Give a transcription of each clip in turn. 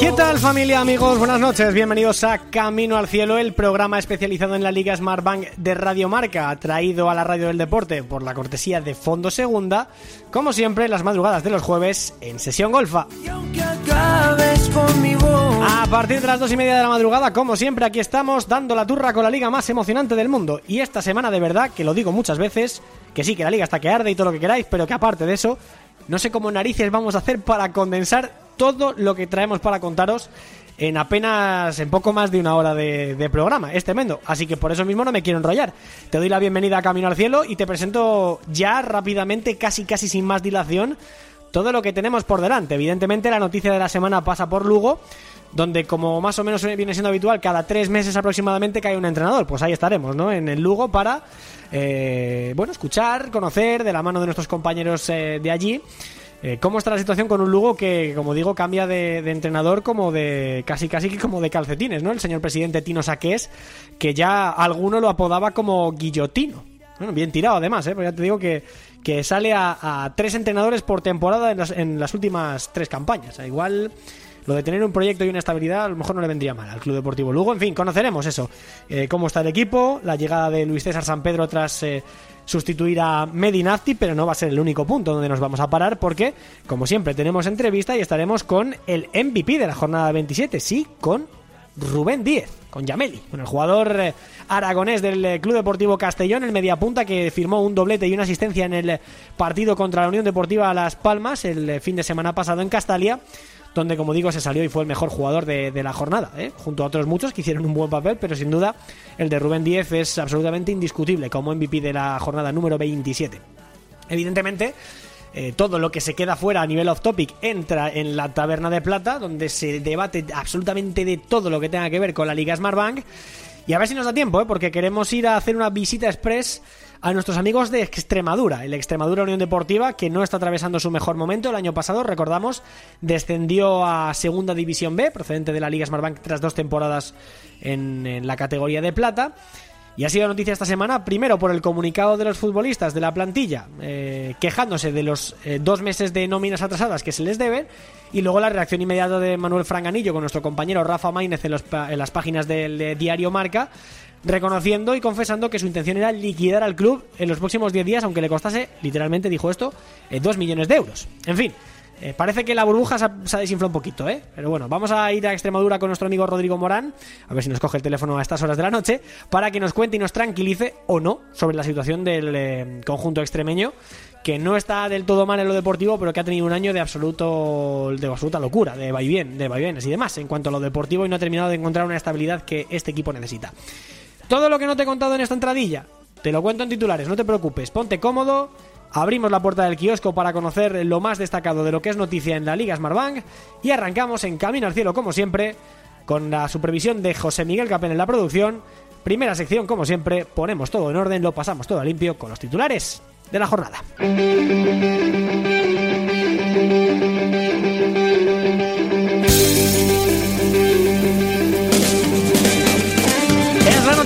¿Qué tal familia, amigos? Buenas noches, bienvenidos a Camino al Cielo, el programa especializado en la Liga Smart Bank de Radio Marca, traído a la radio del deporte por la cortesía de Fondo Segunda, como siempre, las madrugadas de los jueves en Sesión Golfa. A partir de las dos y media de la madrugada, como siempre, aquí estamos dando la turra con la liga más emocionante del mundo. Y esta semana, de verdad, que lo digo muchas veces, que sí, que la liga está que arde y todo lo que queráis, pero que aparte de eso, no sé cómo narices vamos a hacer para condensar todo lo que traemos para contaros en apenas, en poco más de una hora de, programa. Es tremendo. Así que por eso mismo no me quiero enrollar. Te doy la bienvenida a Camino al Cielo y te presento ya rápidamente, casi casi sin más dilación, todo lo que tenemos por delante. Evidentemente la noticia de la semana pasa por Lugo, donde como más o menos viene siendo habitual, cada tres meses aproximadamente cae un entrenador. Pues ahí estaremos, ¿no? En el Lugo para, eh, bueno, escuchar, conocer de la mano de nuestros compañeros eh, de allí. eh, ¿Cómo está la situación con un Lugo que, como digo, cambia de, entrenador como de casi casi como de calcetines, ¿no? El señor presidente Tino Saqués, que ya alguno lo apodaba como guillotino. Bueno, bien tirado además, ¿eh? Porque ya te digo que, que sale a, tres entrenadores por temporada en las, en las últimas tres campañas. Igual lo de tener un proyecto y una estabilidad a lo mejor no le vendría mal al Club Deportivo Lugo. En fin, conoceremos eso. Eh, cómo está el equipo, la llegada de Luis César San Pedro tras eh, sustituir a Medinafti, pero no va a ser el único punto donde nos vamos a parar porque, como siempre, tenemos entrevista y estaremos con el MVP de la jornada 27, sí, con Rubén Díez, con Yameli, con el jugador eh, aragonés del Club Deportivo Castellón, el mediapunta que firmó un doblete y una asistencia en el partido contra la Unión Deportiva Las Palmas el fin de semana pasado en Castalia, donde como digo se salió y fue el mejor jugador de, la jornada, ¿eh? junto a otros muchos que hicieron un buen papel, pero sin duda el de Rubén Díez es absolutamente indiscutible como MVP de la jornada número 27. Evidentemente, eh, todo lo que se queda fuera a nivel off topic entra en la taberna de plata, donde se debate absolutamente de todo lo que tenga que ver con la Liga Smartbank. Y a ver si nos da tiempo, ¿eh? porque queremos ir a hacer una visita express a nuestros amigos de Extremadura, el Extremadura Unión Deportiva, que no está atravesando su mejor momento. El año pasado, recordamos, descendió a Segunda División B, procedente de la Liga Smartbank, tras dos temporadas en, la categoría de plata. Y ha sido noticia esta semana, primero por el comunicado de los futbolistas de la plantilla, eh, quejándose de los eh, dos meses de nóminas atrasadas que se les deben, y luego la reacción inmediata de Manuel Franganillo con nuestro compañero Rafa Maínez en, los en las páginas del diario Marca, reconociendo y confesando que su intención era liquidar al club en los próximos 10 días, aunque le costase, literalmente dijo esto, 2 millones de euros. En fin. eh, parece que la burbuja se ha desinflado un poquito, ¿eh? Pero bueno, vamos a ir a Extremadura con nuestro amigo Rodrigo Morán, a ver si nos coge el teléfono a estas horas de la noche, para que nos cuente y nos tranquilice o no sobre la situación del eh, conjunto extremeño, que no está del todo mal en lo deportivo, pero que ha tenido un año de absoluto de absoluta locura, de vaivén, de vaivenes y demás en cuanto a lo deportivo y no ha terminado de encontrar una estabilidad que este equipo necesita. Todo lo que no te he contado en esta entradilla, te lo cuento en titulares, no te preocupes, ponte cómodo. Abrimos la puerta del kiosco para conocer lo más destacado de lo que es noticia en la Liga Smartbank y arrancamos en Camino al Cielo como siempre con la supervisión de José Miguel Capel en la producción. Primera sección como siempre, ponemos todo en orden, lo pasamos todo limpio con los titulares de la jornada.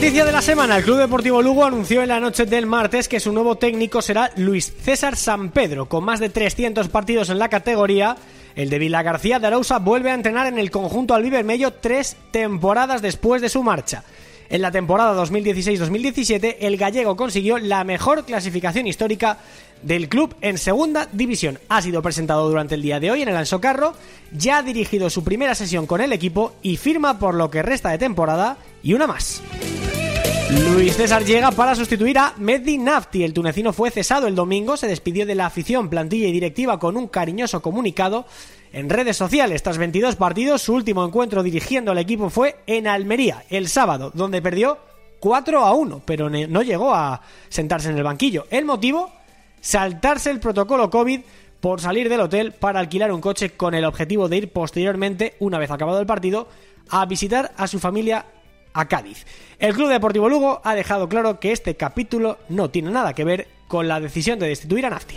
Noticia de la semana. El Club Deportivo Lugo anunció en la noche del martes que su nuevo técnico será Luis César San Pedro. Con más de 300 partidos en la categoría, el de Vila García de Arousa vuelve a entrenar en el conjunto Mello tres temporadas después de su marcha. En la temporada 2016-2017, el gallego consiguió la mejor clasificación histórica del club en segunda división. Ha sido presentado durante el día de hoy en el Anso Carro, ya ha dirigido su primera sesión con el equipo y firma por lo que resta de temporada y una más. Luis César llega para sustituir a Mehdi Nafti. El tunecino fue cesado el domingo, se despidió de la afición, plantilla y directiva con un cariñoso comunicado en redes sociales. Tras 22 partidos, su último encuentro dirigiendo al equipo fue en Almería, el sábado, donde perdió 4 a 1, pero no llegó a sentarse en el banquillo. El motivo, saltarse el protocolo COVID por salir del hotel para alquilar un coche con el objetivo de ir posteriormente, una vez acabado el partido, a visitar a su familia a Cádiz. El Club Deportivo Lugo ha dejado claro que este capítulo no tiene nada que ver con la decisión de destituir a Nafti.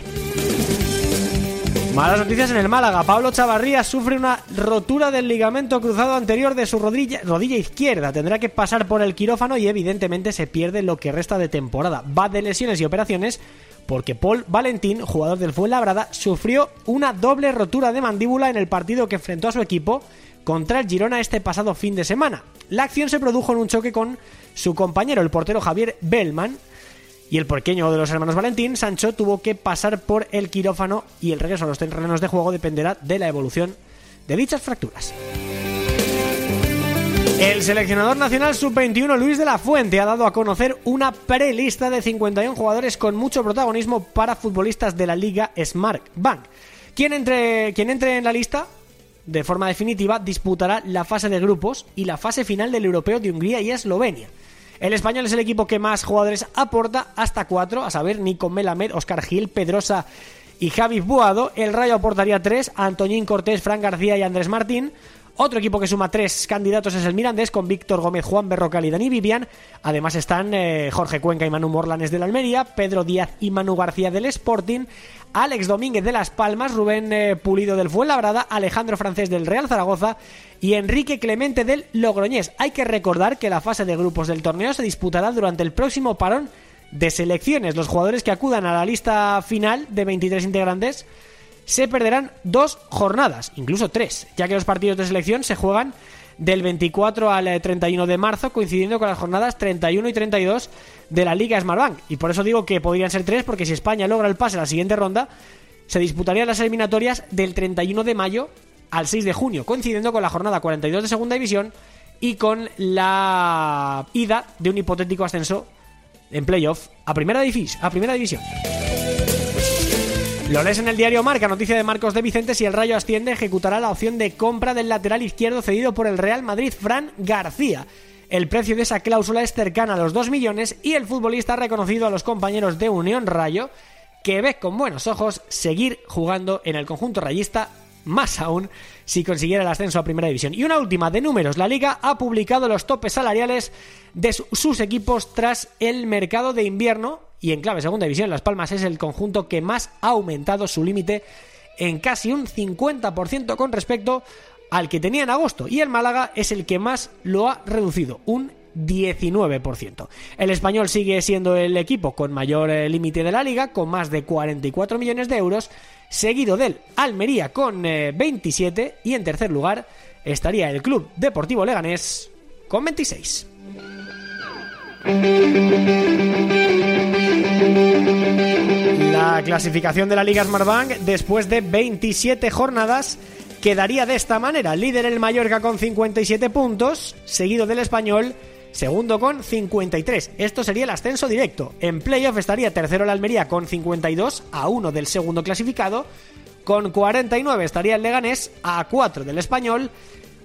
Malas noticias en el Málaga. Pablo Chavarría sufre una rotura del ligamento cruzado anterior de su rodilla, rodilla, izquierda. Tendrá que pasar por el quirófano y evidentemente se pierde lo que resta de temporada. Va de lesiones y operaciones porque Paul Valentín, jugador del Fuenlabrada, sufrió una doble rotura de mandíbula en el partido que enfrentó a su equipo contra el Girona este pasado fin de semana. La acción se produjo en un choque con su compañero, el portero Javier Bellman, y el pequeño de los hermanos Valentín, Sancho, tuvo que pasar por el quirófano y el regreso a los terrenos de juego dependerá de la evolución de dichas fracturas. El seleccionador nacional sub-21 Luis de la Fuente ha dado a conocer una prelista de 51 jugadores con mucho protagonismo para futbolistas de la Liga Smart Bank. Quien entre, quien entre en la lista de forma definitiva disputará la fase de grupos y la fase final del Europeo de Hungría y Eslovenia. El español es el equipo que más jugadores aporta, hasta cuatro, a saber, Nico Melamed, Oscar Gil, Pedrosa y Javi Buado. El Rayo aportaría tres, Antoñín Cortés, Fran García y Andrés Martín. Otro equipo que suma tres candidatos es el Mirandés, con Víctor Gómez, Juan Berrocal y Dani Vivian. Además están eh, Jorge Cuenca y Manu Morlanes del Almería, Pedro Díaz y Manu García del Sporting, Alex Domínguez de Las Palmas, Rubén eh, Pulido del Fuenlabrada, Alejandro Francés del Real Zaragoza y Enrique Clemente del Logroñés. Hay que recordar que la fase de grupos del torneo se disputará durante el próximo parón de selecciones. Los jugadores que acudan a la lista final de 23 integrantes se perderán dos jornadas, incluso tres, ya que los partidos de selección se juegan del 24 al 31 eh, de marzo, coincidiendo con las jornadas 31 y 32 de la Liga Smartbank. Y por eso digo que podrían ser tres, porque si España logra el pase a la siguiente ronda, se disputarían las eliminatorias del 31 de mayo al 6 de junio, coincidiendo con la jornada 42 de Segunda División y con la ida de un hipotético ascenso en playoff a Primera, a primera División. Lo lees en el diario Marca, noticia de Marcos de Vicente, si el Rayo asciende ejecutará la opción de compra del lateral izquierdo cedido por el Real Madrid, Fran García. El precio de esa cláusula es cercana a los 2 millones y el futbolista ha reconocido a los compañeros de Unión Rayo que ve con buenos ojos seguir jugando en el conjunto rayista, más aún si consiguiera el ascenso a Primera División. Y una última de números, la liga ha publicado los topes salariales de sus equipos tras el mercado de invierno y en clave Segunda División Las Palmas es el conjunto que más ha aumentado su límite en casi un 50% con respecto al que tenía en agosto y el Málaga es el que más lo ha reducido, un 19%. El español sigue siendo el equipo con mayor eh, límite de la liga, con más de 44 millones de euros, seguido del Almería con 27 eh, y en tercer lugar estaría el Club Deportivo Leganés con 26. La clasificación de la Liga Smartbank después de 27 jornadas quedaría de esta manera. Líder el Mallorca con 57 puntos, seguido del Español, segundo con 53. Esto sería el ascenso directo. En playoff estaría tercero el Almería con 52 a 1 del segundo clasificado. Con 49 estaría el Leganés a 4 del Español.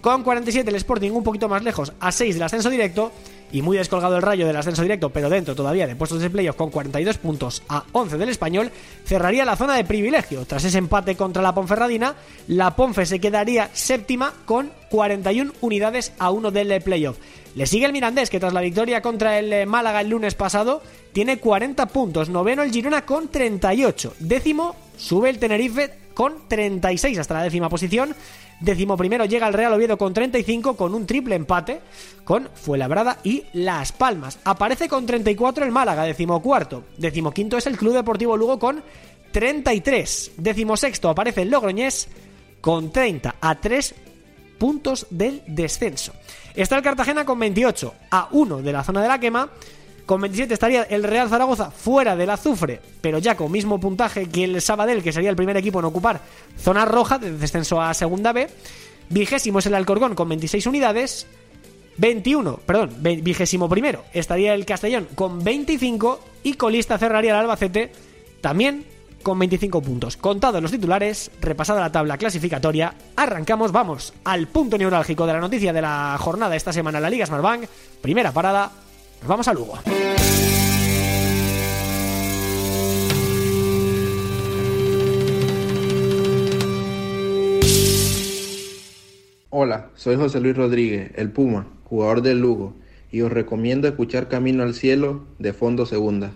Con 47 el Sporting un poquito más lejos a 6 del ascenso directo y muy descolgado el rayo del ascenso directo, pero dentro todavía de puestos de playoff con 42 puntos a 11 del español, cerraría la zona de privilegio. Tras ese empate contra la Ponferradina, la Ponfe se quedaría séptima con 41 unidades a 1 del playoff. Le sigue el Mirandés, que tras la victoria contra el eh, Málaga el lunes pasado, tiene 40 puntos. Noveno el Girona con 38. Décimo sube el Tenerife con 36 hasta la décima posición. Décimo primero llega el Real Oviedo con 35 con un triple empate con Fuenlabrada y Las Palmas. Aparece con 34 el Málaga, décimo cuarto. Décimo quinto es el Club Deportivo Lugo con 33. Décimo sexto aparece el Logroñés con 30 a 3 puntos del descenso. Está el Cartagena con 28 a 1 de la zona de la quema. Con 27 estaría el Real Zaragoza fuera del azufre, pero ya con mismo puntaje que el Sabadell, que sería el primer equipo en ocupar zona roja de descenso a Segunda B. Vigésimo es el Alcorcón con 26 unidades. 21, perdón, vigésimo primero estaría el Castellón con 25 y colista cerraría el Albacete también con 25 puntos. Contados los titulares, repasada la tabla clasificatoria, arrancamos, vamos al punto neurálgico de la noticia de la jornada esta semana en la Liga Smartbank. Primera parada, nos vamos a Lugo. Hola, soy José Luis Rodríguez, el Puma, jugador del Lugo, y os recomiendo escuchar Camino al Cielo de Fondo Segunda.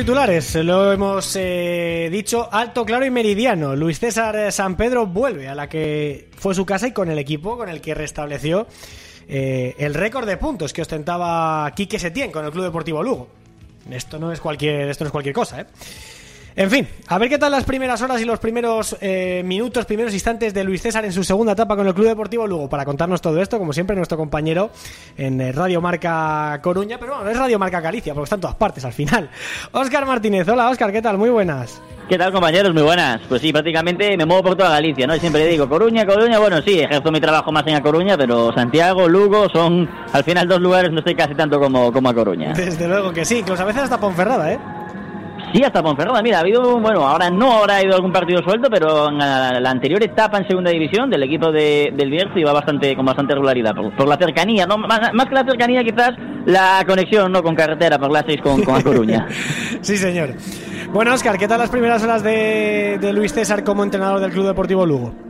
Titulares. Lo hemos eh, dicho alto, claro y meridiano. Luis César San Pedro vuelve a la que fue su casa y con el equipo con el que restableció eh, el récord de puntos que ostentaba Quique Setién con el Club Deportivo Lugo. Esto no es cualquier, esto no es cualquier cosa, ¿eh? En fin, a ver qué tal las primeras horas y los primeros eh, minutos, primeros instantes de Luis César en su segunda etapa con el Club Deportivo Lugo. Para contarnos todo esto, como siempre, nuestro compañero en eh, Radio Marca Coruña, pero bueno, no es Radio Marca Galicia, porque está en todas partes al final. Óscar Martínez, hola Óscar, ¿qué tal? Muy buenas. ¿Qué tal compañeros? Muy buenas. Pues sí, prácticamente me muevo por toda Galicia, ¿no? Y siempre digo, Coruña, Coruña, bueno, sí, ejerzo mi trabajo más en A Coruña, pero Santiago, Lugo son al final dos lugares, no estoy casi tanto como, como A Coruña. Desde luego que sí, incluso a veces hasta Ponferrada, ¿eh? Sí, hasta Ponferrada. Mira, ha habido, bueno, ahora no ahora ha ido algún partido suelto, pero en la, anterior etapa en segunda división del equipo de, del Bierzo iba bastante con bastante regularidad por, la cercanía, no más, que la cercanía quizás la conexión no con carretera por la 6 con, con Coruña. sí, señor. Bueno, Oscar, ¿qué tal las primeras horas de Luis César como entrenador del Club Deportivo Lugo?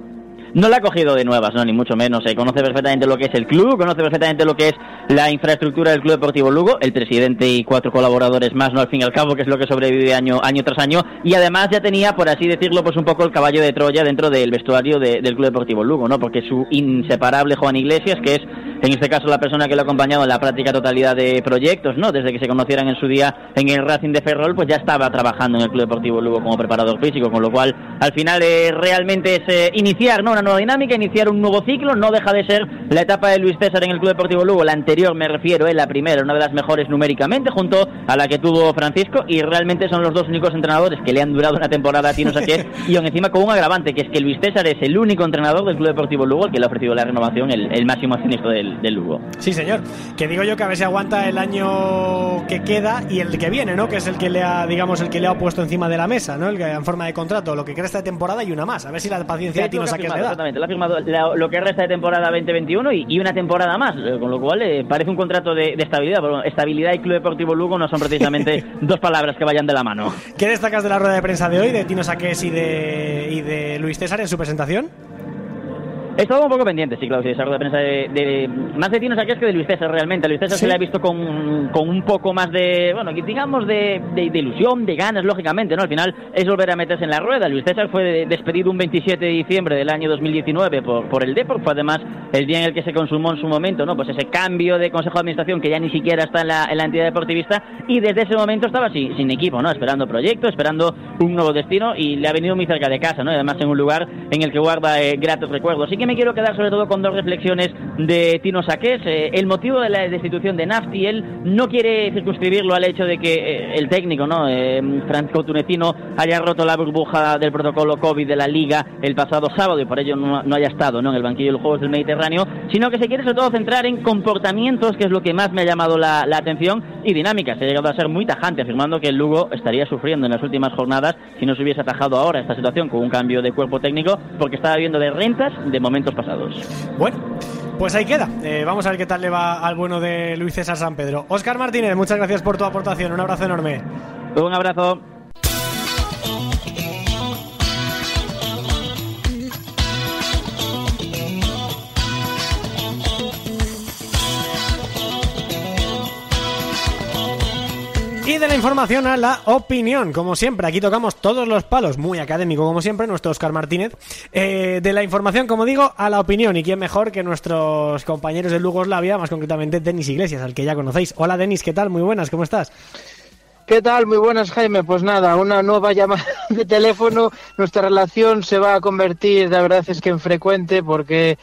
No la ha cogido de nuevas, no, ni mucho menos. Eh. Conoce perfectamente lo que es el club, conoce perfectamente lo que es la infraestructura del Club Deportivo Lugo, el presidente y cuatro colaboradores más, no al fin y al cabo, que es lo que sobrevive año, año tras año. Y además ya tenía, por así decirlo, pues un poco el caballo de Troya dentro del vestuario de, del Club Deportivo Lugo, ¿no? Porque su inseparable Juan Iglesias, que es en este caso la persona que lo ha acompañado en la práctica totalidad de proyectos, ¿no? Desde que se conocieran en su día en el Racing de Ferrol, pues ya estaba trabajando en el Club Deportivo Lugo como preparador físico, con lo cual al final eh, realmente es eh, iniciar, ¿no? Una nueva dinámica, iniciar un nuevo ciclo, no deja de ser la etapa de Luis César en el Club Deportivo Lugo, la anterior me refiero, es la primera, una de las mejores numéricamente, junto a la que tuvo Francisco, y realmente son los dos únicos entrenadores que le han durado una temporada a Tino Saquet, y aún encima con un agravante, que es que Luis César es el único entrenador del Club Deportivo Lugo el que le ha ofrecido la renovación, el, el máximo accionista del, del Lugo. Sí, señor. Que digo yo que a ver si aguanta el año que queda y el que viene, ¿no? Que es el que le ha, digamos, el que le ha puesto encima de la mesa, ¿no? El que en forma de contrato, lo que queda esta temporada y una más. A ver si la paciencia de Tino Saquet le da. Exactamente, le ha firmado la, lo que resta de temporada 2021 y, y una temporada más, eh, con lo cual eh, parece un contrato de, de estabilidad. Pero estabilidad y Club Deportivo Lugo no son precisamente dos palabras que vayan de la mano. ¿Qué destacas de la rueda de prensa de hoy de Tino Saqués y de, y de Luis César en su presentación? He estado un poco pendiente, sí, claro, sí, esa rueda de prensa de, de, más de Tino Saqués que de Luis César realmente. A Luis César ¿Sí? se le ha visto con, con, un poco más de, bueno, digamos de, de, de, ilusión, de ganas, lógicamente, ¿no? Al final es volver a meterse en la rueda. Luis César fue despedido un 27 de diciembre del año 2019 por, por el Depor, fue además el día en el que se consumó en su momento, ¿no? Pues ese cambio de consejo de administración que ya ni siquiera está en la, en la entidad deportivista y desde ese momento estaba sin, sin equipo, ¿no? Esperando proyectos, esperando un nuevo destino y le ha venido muy cerca de casa, ¿no? Y además en un lugar en el que guarda eh, gratos recuerdos. Así que me quiero quedar sobre todo con dos reflexiones de Tino Saqués. Eh, el motivo de la destitución de Nafti, él no quiere circunscribirlo al hecho de que eh, el técnico, ¿no? Eh, Francisco Tunecino, haya roto la burbuja del protocolo COVID de la Liga el pasado sábado y por ello no, no haya estado ¿no? en el banquillo de los Juegos del Mediterráneo, sino que se quiere sobre todo centrar en comportamientos, que es lo que más me ha llamado la, la atención, y dinámicas. Se ha llegado a ser muy tajante, afirmando que el Lugo estaría sufriendo en las últimas jornadas si no se hubiese atajado ahora esta situación con un cambio de cuerpo técnico, porque estaba viendo de rentas de momentos pasados. Bueno, pues ahí queda. Eh, vamos a ver qué tal le va al bueno de Luis César San Pedro. Oscar Martínez, muchas gracias por tu aportación. Un abrazo enorme. Un abrazo. Y de la información a la opinión, como siempre, aquí tocamos todos los palos, muy académico como siempre, nuestro Oscar Martínez. Eh, de la información, como digo, a la opinión, y quién mejor que nuestros compañeros de Lugoslavia, más concretamente Denis Iglesias, al que ya conocéis. Hola Denis, ¿qué tal? Muy buenas, ¿cómo estás? ¿Qué tal? Muy buenas, Jaime. Pues nada, una nueva llamada de teléfono. Nuestra relación se va a convertir, la verdad es que en frecuente, porque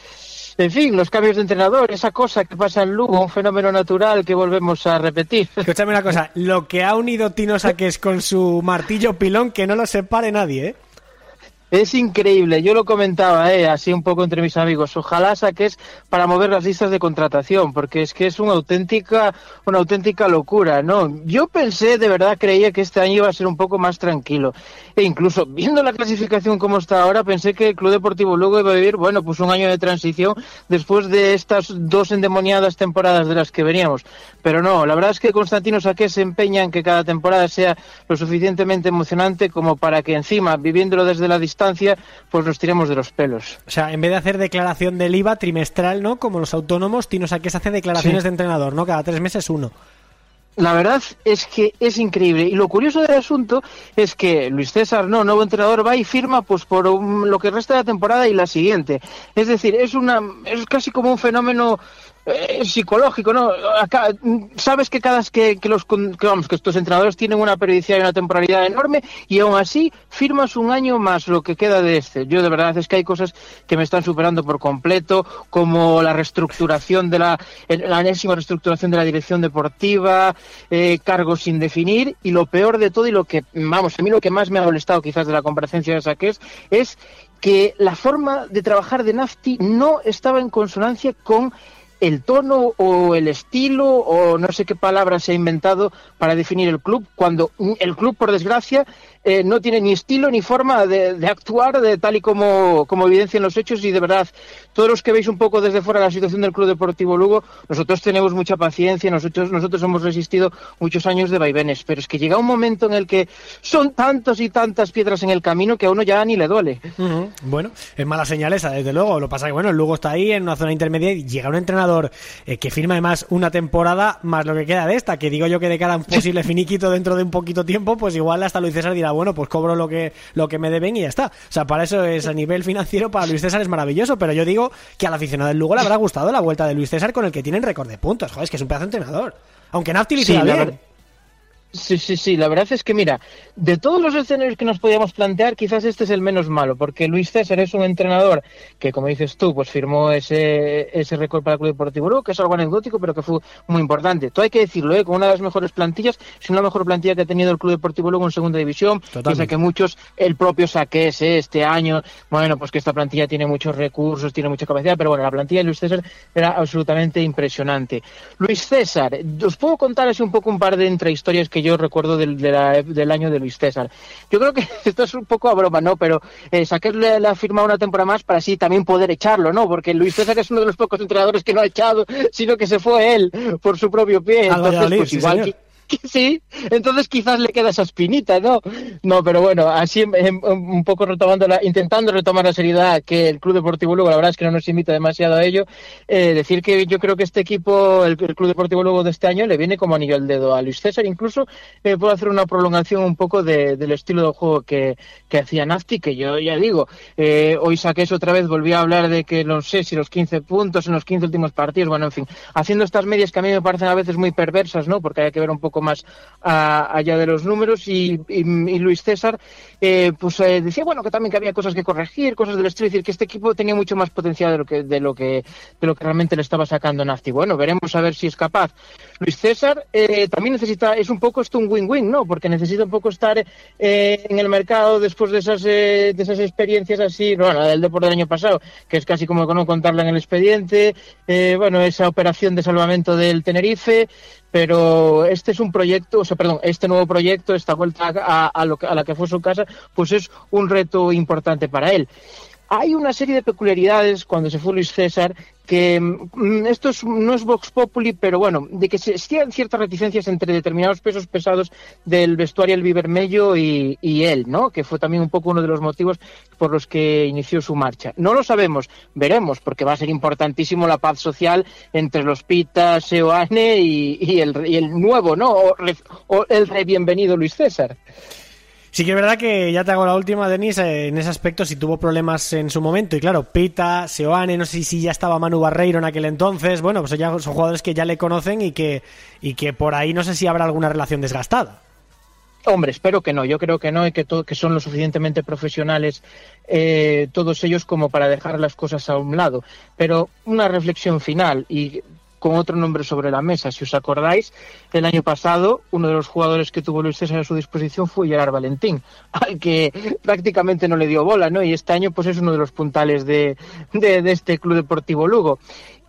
en fin, los cambios de entrenador, esa cosa que pasa en Lugo, un fenómeno natural que volvemos a repetir. Escúchame una cosa, lo que ha unido Tino Saques con su martillo pilón, que no lo separe nadie, ¿eh? Es increíble, yo lo comentaba, eh, así un poco entre mis amigos. Ojalá saques para mover las listas de contratación, porque es que es una auténtica, una auténtica locura, ¿no? Yo pensé, de verdad, creía que este año iba a ser un poco más tranquilo. E incluso viendo la clasificación como está ahora, pensé que el Club Deportivo Lugo iba a vivir, bueno, pues un año de transición después de estas dos endemoniadas temporadas de las que veníamos. Pero no, la verdad es que Constantino Saqué se empeña en que cada temporada sea lo suficientemente emocionante como para que encima, viviéndolo desde la distancia, pues nos tiremos de los pelos. O sea, en vez de hacer declaración del IVA trimestral, ¿no? Como los autónomos, Tino Saqués hace declaraciones sí. de entrenador, ¿no? Cada tres meses uno. La verdad es que es increíble. Y lo curioso del asunto es que Luis César, no, nuevo entrenador, va y firma pues por lo que resta de la temporada y la siguiente. Es decir, es una es casi como un fenómeno eh, psicológico, ¿no? Acá, sabes que cada que, que los que, vamos que estos entrenadores tienen una periodicidad y una temporalidad enorme y aún así firmas un año más lo que queda de este. Yo de verdad es que hay cosas que me están superando por completo, como la reestructuración de la la enésima reestructuración de la dirección deportiva, eh, cargos sin definir y lo peor de todo y lo que vamos a mí lo que más me ha molestado quizás de la comparecencia de Saqués es que la forma de trabajar de Nafti no estaba en consonancia con el tono o el estilo o no sé qué palabra se ha inventado para definir el club, cuando el club, por desgracia, eh, no tiene ni estilo ni forma de, actuar de tal y como, como evidencian los hechos. Y de verdad, todos los que veis un poco desde fuera la situación del Club Deportivo Lugo, nosotros tenemos mucha paciencia, nosotros, nosotros hemos resistido muchos años de vaivenes, pero es que llega un momento en el que son tantas y tantas piedras en el camino que a uno ya ni le duele. Bueno, es mala señal esa, desde luego, lo pasa que bueno, el Lugo está ahí en una zona intermedia y llega un entrenador eh, que firma además una temporada más lo que queda de esta, que digo yo que de cara a un posible finiquito dentro de un poquito tiempo, pues igual hasta Luis César dirá, bueno, pues cobro lo que, lo que me deben y ya está. O sea, para eso es a nivel financiero, para Luis César es maravilloso, pero yo digo que al aficionado del Lugo le habrá gustado la vuelta de Luis César con el que tienen récord de puntos. Joder, es que es un pedazo de entrenador. Aunque Nafti lo bien. Sí, sí, sí, la verdad es que mira, de todos los escenarios que nos podíamos plantear, quizás este es el menos malo, porque Luis César es un entrenador que, como dices tú, pues firmó ese, ese récord para el Club Deportivo Lugo, que es algo anecdótico, pero que fue muy importante. Todo hay que decirlo, ¿eh? con una de las mejores plantillas, si no la mejor plantilla que ha tenido el Club Deportivo Lugo en segunda división. Piensa que muchos, el propio Saqués ¿eh? este año, bueno, pues que esta plantilla tiene muchos recursos, tiene mucha capacidad, pero bueno, la plantilla de Luis César era absolutamente impresionante. Luis César, os puedo contar así un poco un par de intrahistorias que yo recuerdo del, del año de Luis César. Yo creo que esto es un poco a broma, ¿no? Pero eh, le, ha firmado una temporada más para así también poder echarlo, ¿no? Porque Luis César es uno de los pocos entrenadores que no ha echado, sino que se fue él por su propio pie. Entonces, pues igual sí, entonces quizás le queda esa espinita, ¿no? No, pero bueno, así un poco retomando la, intentando retomar la seriedad que el Club Deportivo Lugo, la verdad es que no nos invita demasiado a ello, eh, decir que yo creo que este equipo, el, Club Deportivo Lugo de este año, le viene como anillo al dedo a Luis César, incluso eh, puedo hacer una prolongación un poco del estilo de juego que, que hacía Nafti, que yo ya digo, eh, hoy saqué eso otra vez, volví a hablar de que no sé si los 15 puntos en los 15 últimos partidos, bueno, en fin, haciendo estas medias que a mí me parecen a veces muy perversas, ¿no? Porque hay que ver un poco más allá de los números. Y, Luis César eh, pues eh, decía bueno que también que había cosas que corregir cosas del estilo decir que este equipo tenía mucho más potencial de lo que de lo que de lo que realmente le estaba sacando Nafti. Bueno veremos a ver si es capaz. Luis César eh, también necesita es un poco esto un win-win no porque necesita un poco estar en el mercado después de esas de esas experiencias así bueno del deporte del año pasado que es casi como no contarla en el expediente bueno esa operación de salvamento del Tenerife pero este es un proyecto, o sea, perdón, este nuevo proyecto, esta vuelta a, a, lo, a la que fue su casa, pues es un reto importante para él. Hay una serie de peculiaridades cuando se fue Luis César que mm, esto no es Vox Populi, pero bueno, de que existían ciertas reticencias entre determinados pesos pesados del vestuario El Vivermello y, y él, ¿no? Que fue también un poco uno de los motivos por los que inició su marcha. No lo sabemos, veremos, porque va a ser importantísimo la paz social entre los Pitas, Seoane y, y, el, y el nuevo, ¿no? O, o el re bienvenido Luis César. Sí que es verdad que ya te hago la última, Denis, en ese aspecto, si tuvo problemas en su momento, y claro, Pita, Seoane, no sé si ya estaba Manu Barreiro en aquel entonces, bueno, pues ya son jugadores que ya le conocen y que, y que por ahí no sé si habrá alguna relación desgastada. Hombre, espero que no. Yo creo que no y que, que son lo suficientemente profesionales eh, todos ellos como para dejar las cosas a un lado. Pero una reflexión final y con otro nombre sobre la mesa. Si os acordáis, el año pasado uno de los jugadores que tuvo Luis César a su disposición fue Gerard Valentín, al que prácticamente no le dio bola, ¿no? Y este año pues es uno de los puntales de, de, de este Club Deportivo Lugo.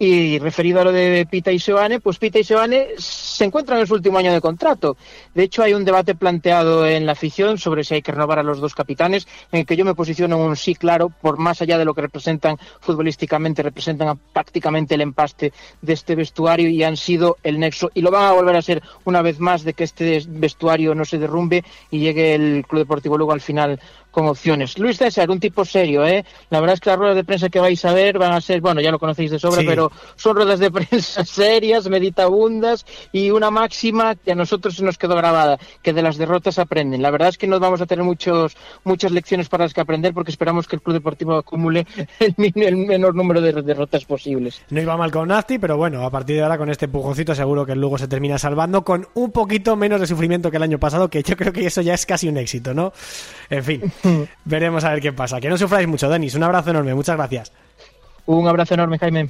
Y referido a lo de Pita y Seoane, pues Pita y Seoane se encuentran en su último año de contrato. De hecho, hay un debate planteado en la afición sobre si hay que renovar a los dos capitanes, en el que yo me posiciono en un sí claro, por más allá de lo que representan futbolísticamente, representan prácticamente el empaste de este vestuario y han sido el nexo, y lo van a volver a ser una vez más, de que este vestuario no se derrumbe y llegue el Club Deportivo luego al final con opciones. Luis César, un tipo serio, ¿eh? La verdad es que las ruedas de prensa que vais a ver van a ser, bueno, ya lo conocéis de sobra, pero pero son ruedas de prensa serias, meditabundas y una máxima que a nosotros se nos quedó grabada, que de las derrotas aprenden. La verdad es que no vamos a tener muchos, muchas lecciones para las que aprender porque esperamos que el Club Deportivo acumule el, el menor número de derrotas posibles. No iba mal con Nasti, pero bueno, a partir de ahora con este empujoncito seguro que el Lugo se termina salvando con un poquito menos de sufrimiento que el año pasado, que yo creo que eso ya es casi un éxito, ¿no? En fin, veremos a ver qué pasa. Que no sufráis mucho, Denis. Un abrazo enorme, muchas gracias. Un abrazo enorme, Jaime.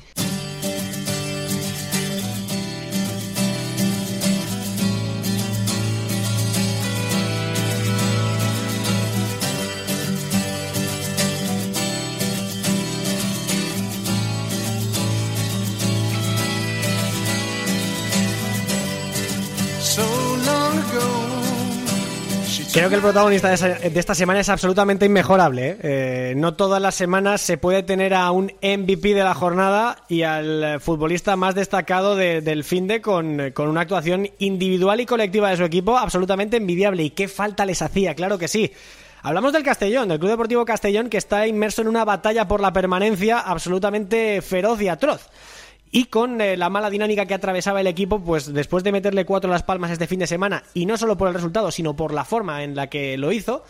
Creo que el protagonista de esta semana es absolutamente inmejorable. ¿eh? Eh, no todas las semanas se puede tener a un MVP de la jornada y al futbolista más destacado del fin de con, con, una actuación individual y colectiva de su equipo absolutamente envidiable. ¿Y qué falta les hacía? Claro que sí. Hablamos del Castellón, del Club Deportivo Castellón, que está inmerso en una batalla por la permanencia absolutamente feroz y atroz. Y con eh, la mala dinámica que atravesaba el equipo, pues después de meterle cuatro las palmas este fin de semana, y no solo por el resultado, sino por la forma en la que lo hizo,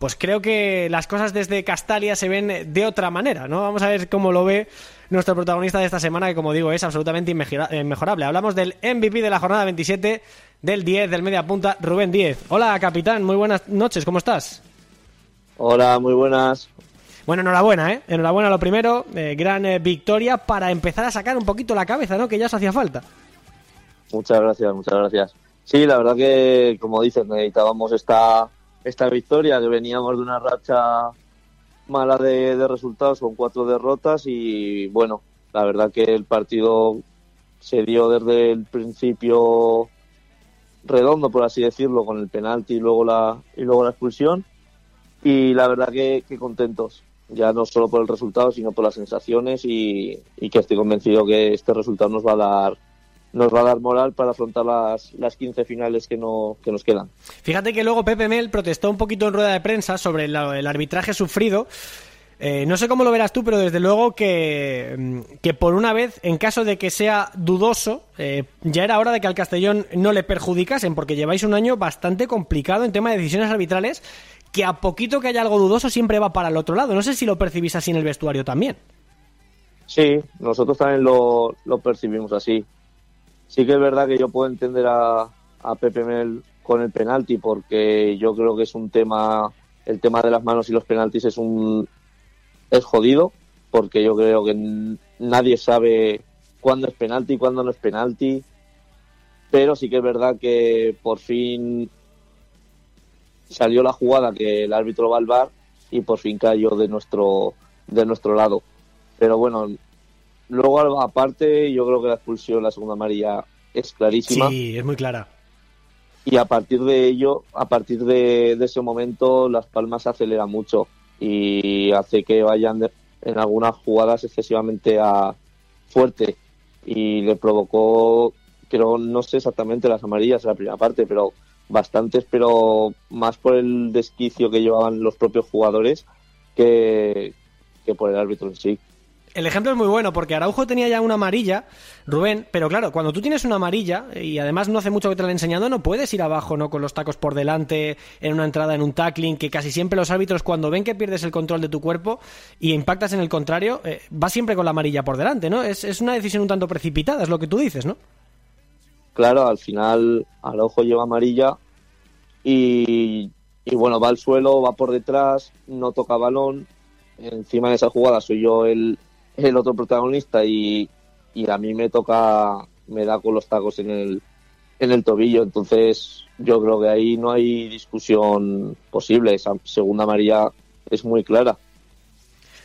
pues creo que las cosas desde Castalia se ven de otra manera, ¿no? Vamos a ver cómo lo ve nuestro protagonista de esta semana, que como digo es absolutamente inmejorable. Hablamos del MVP de la jornada 27, del 10, del media punta, Rubén 10. Hola, capitán, muy buenas noches, ¿cómo estás? Hola, muy buenas. Bueno, enhorabuena, ¿eh? Enhorabuena lo primero, eh, gran eh, victoria para empezar a sacar un poquito la cabeza, ¿no? Que ya se hacía falta. Muchas gracias, muchas gracias. Sí, la verdad que, como dices, necesitábamos esta, esta victoria, que veníamos de una racha mala de, resultados con cuatro derrotas y, bueno, la verdad que el partido se dio desde el principio redondo, por así decirlo, con el penalti y luego la, y luego la expulsión. Y la verdad que contentos ya no solo por el resultado, sino por las sensaciones y, que estoy convencido que este resultado nos va a dar nos va a dar moral para afrontar las, las 15 finales que, no, que nos quedan. Fíjate que luego Pepe Mel protestó un poquito en rueda de prensa sobre el, arbitraje sufrido. Eh, no sé cómo lo verás tú, pero desde luego que, mm, que por una vez, en caso de que sea dudoso, eh, ya era hora de que al Castellón no le perjudicasen, porque lleváis un año bastante complicado en tema de decisiones arbitrales que a poquito que haya algo dudoso siempre va para el otro lado. No sé si lo percibís así en el vestuario también. Sí, nosotros también lo, percibimos así. Sí que es verdad que yo puedo entender a, a Pepe Mel con el penalti porque yo creo que es un tema, el tema de las manos y los penaltis es un es jodido porque yo creo que nadie sabe cuándo es penalti y cuándo no es penalti. Pero sí que es verdad que por fin salió la jugada que el árbitro va al bar y por fin cayó de nuestro, de nuestro lado. Pero bueno, luego aparte yo creo que la expulsión, la segunda amarilla es clarísima. Sí, es muy clara. Y a partir de ello, a partir de, ese momento, Las Palmas se acelera mucho y hace que vayan en algunas jugadas excesivamente a fuerte y le provocó, creo, no sé exactamente las amarillas en la primera parte, pero bastantes, pero más por el desquicio que llevaban los propios jugadores que, que por el árbitro en sí. El ejemplo es muy bueno porque Araujo tenía ya una amarilla, Rubén, pero claro, cuando tú tienes una amarilla y además no hace mucho que te la han enseñado, no puedes ir abajo, ¿no? Con los tacos por delante, en una entrada, en un tackling, que casi siempre los árbitros cuando ven que pierdes el control de tu cuerpo y impactas en el contrario, eh, va siempre con la amarilla por delante, ¿no? Es, es una decisión un tanto precipitada, es lo que tú dices, ¿no? Claro, al final al ojo lleva amarilla y, bueno, va al suelo, va por detrás, no toca balón. Encima de esa jugada soy yo el, el otro protagonista y, y a mí me toca, me da con los tacos en el, en el tobillo. Entonces yo creo que ahí no hay discusión posible. Esa segunda amarilla es muy clara.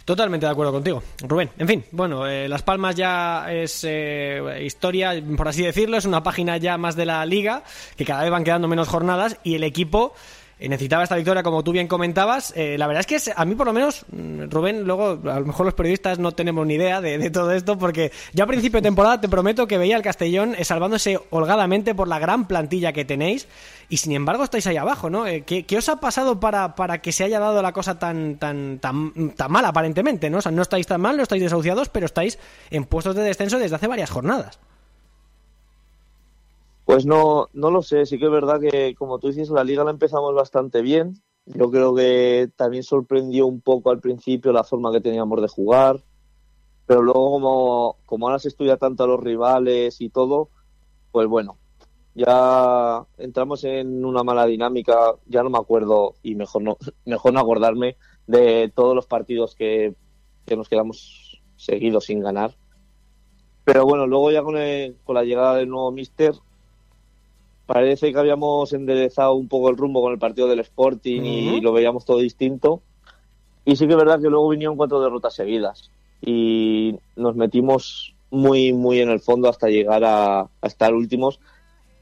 Totalmente de acuerdo contigo, Rubén. En fin, bueno, eh, Las Palmas ya es eh, historia, por así decirlo, es una página ya más de la liga, que cada vez van quedando menos jornadas y el equipo necesitaba esta victoria, como tú bien comentabas. Eh, la verdad es que a mí, por lo menos, mm, Rubén, luego a lo mejor los periodistas no tenemos ni idea de, todo esto, porque ya a principio de temporada te prometo que veía al Castellón eh, salvándose holgadamente por la gran plantilla que tenéis, y sin embargo estáis ahí abajo, ¿no? ¿qué, os ha pasado para, para que se haya dado la cosa tan, tan, tan, tan mal, aparentemente, ¿no? O sea, no estáis tan mal, no estáis desahuciados, pero estáis en puestos de descenso desde hace varias jornadas. Pues no, no lo sé, sí que es verdad que como tú dices, la liga la empezamos bastante bien. Yo creo que también sorprendió un poco al principio la forma que teníamos de jugar, pero luego como, como ahora se estudia tanto a los rivales y todo, pues bueno, ya entramos en una mala dinámica, ya no me acuerdo y mejor no, mejor no acordarme de todos los partidos que, que nos quedamos seguidos sin ganar. Pero bueno, luego ya con, con la llegada del nuevo Mister, parece que habíamos enderezado un poco el rumbo con el partido del Sporting y lo veíamos todo distinto. Y sí que es verdad que luego vinieron cuatro derrotas seguidas y nos metimos muy, muy en el fondo hasta llegar a, estar últimos.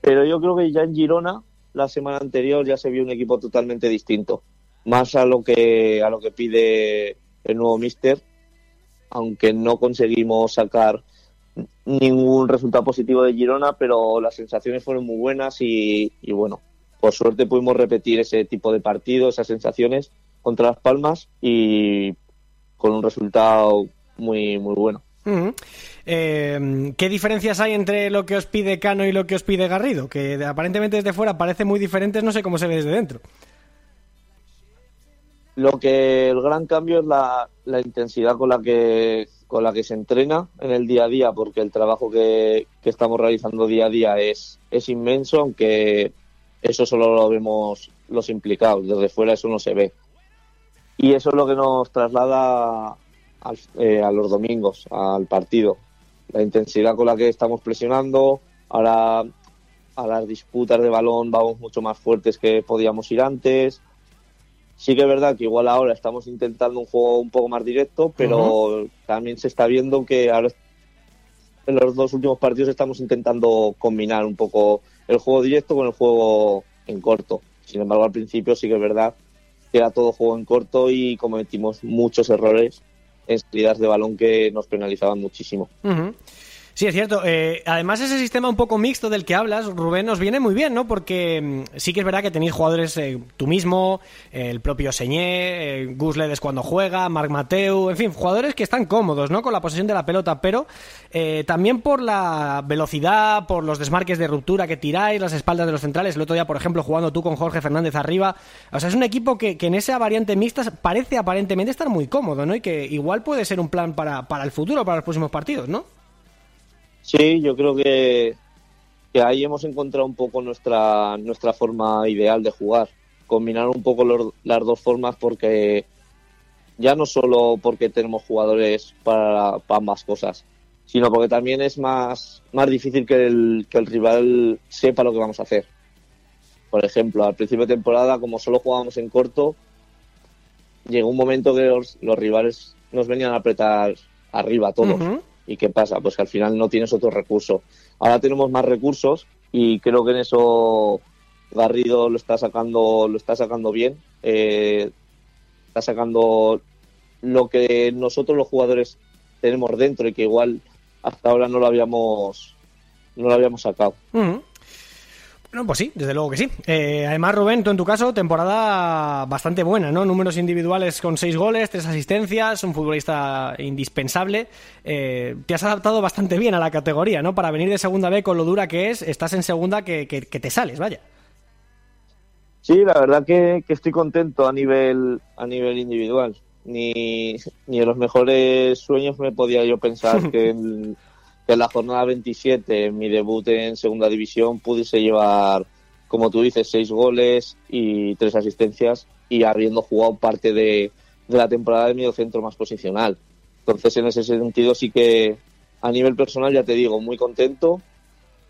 Pero yo creo que ya en Girona, la semana anterior, ya se vio un equipo totalmente distinto. Más a lo que, a lo que pide el nuevo Mister, aunque no conseguimos sacar ningún resultado positivo de Girona, pero las sensaciones fueron muy buenas y, bueno, por suerte pudimos repetir ese tipo de partido, esas sensaciones contra Las Palmas y con un resultado muy, muy bueno. Eh, ¿Qué diferencias hay entre lo que os pide Cano y lo que os pide Garrido? Que aparentemente desde fuera parecen muy diferentes, no sé cómo se ve desde dentro. Lo que el gran cambio es la, la intensidad con la que con la que se entrena en el día a día, porque el trabajo que, estamos realizando día a día es, es inmenso, aunque eso solo lo vemos los implicados, desde fuera eso no se ve. Y eso es lo que nos traslada eh, a los domingos, al partido. La intensidad con la que estamos presionando, ahora a las disputas de balón vamos mucho más fuertes que podíamos ir antes, Sí que es verdad que igual ahora estamos intentando un juego un poco más directo, pero también se está viendo que ahora en los dos últimos partidos estamos intentando combinar un poco el juego directo con el juego en corto. Sin embargo, al principio sí que es verdad que era todo juego en corto y cometimos muchos errores en salidas de balón que nos penalizaban muchísimo. Sí, es cierto. Eh, además, ese sistema un poco mixto del que hablas, Rubén, nos viene muy bien, ¿no? Porque mm, sí que es verdad que tenéis jugadores, eh, tú mismo, el propio Señé, eh, Gus Ledes cuando juega, Marc Mateu, en fin, jugadores que están cómodos, ¿no? Con la posesión de la pelota, pero también por la velocidad, por los desmarques de ruptura que tiráis, las espaldas de los centrales. El otro día, por ejemplo, jugando tú con Jorge Fernández arriba. O sea, es un equipo que, en esa variante mixta parece aparentemente estar muy cómodo, ¿no? Y que igual puede ser un plan para, para el futuro, para los próximos partidos, ¿no? Sí, yo creo que, que ahí hemos encontrado un poco nuestra, nuestra forma ideal de jugar. Combinar un poco las dos formas porque ya no solo porque tenemos jugadores para, ambas cosas, sino porque también es más, más difícil que el, que el rival sepa lo que vamos a hacer. Por ejemplo, al principio de temporada, como solo jugábamos en corto, llegó un momento que los, rivales nos venían a apretar arriba todos. ¿Y qué pasa? Pues que al final no tienes otro recurso. Ahora tenemos más recursos y creo que en eso Garrido lo está sacando, lo está sacando bien. Eh, está sacando lo que nosotros los jugadores tenemos dentro y que igual hasta ahora no lo habíamos no lo habíamos sacado. No, pues sí, desde luego que sí. Eh, además, Rubén, tú en tu caso, temporada bastante buena, ¿no? Números individuales con seis goles, tres asistencias, un futbolista indispensable. Eh, te has adaptado bastante bien a la categoría, ¿no? Para venir de segunda B con lo dura que es, estás en segunda que, que, te sales, vaya. Sí, la verdad que, estoy contento a nivel, a nivel individual. Ni, ni en los mejores sueños me podía yo pensar que que en la jornada 27, mi debut en segunda división, pudiese llevar, como tú dices, seis goles y tres asistencias y habiendo jugado parte de, la temporada de medio centro más posicional. Entonces, en ese sentido, sí que a nivel personal, ya te digo, muy contento.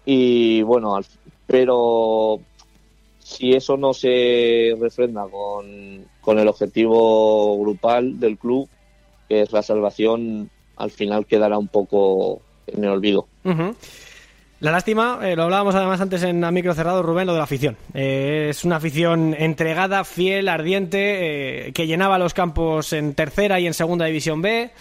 Y bueno, pero si eso no se refrenda con, con el objetivo grupal del club, que es la salvación, al final quedará un poco me olvido. La lástima, eh, lo hablábamos además antes en a micro cerrado, Rubén, lo de la afición. Eh, es una afición entregada, fiel, ardiente, eh, que llenaba los campos en tercera y en segunda división B.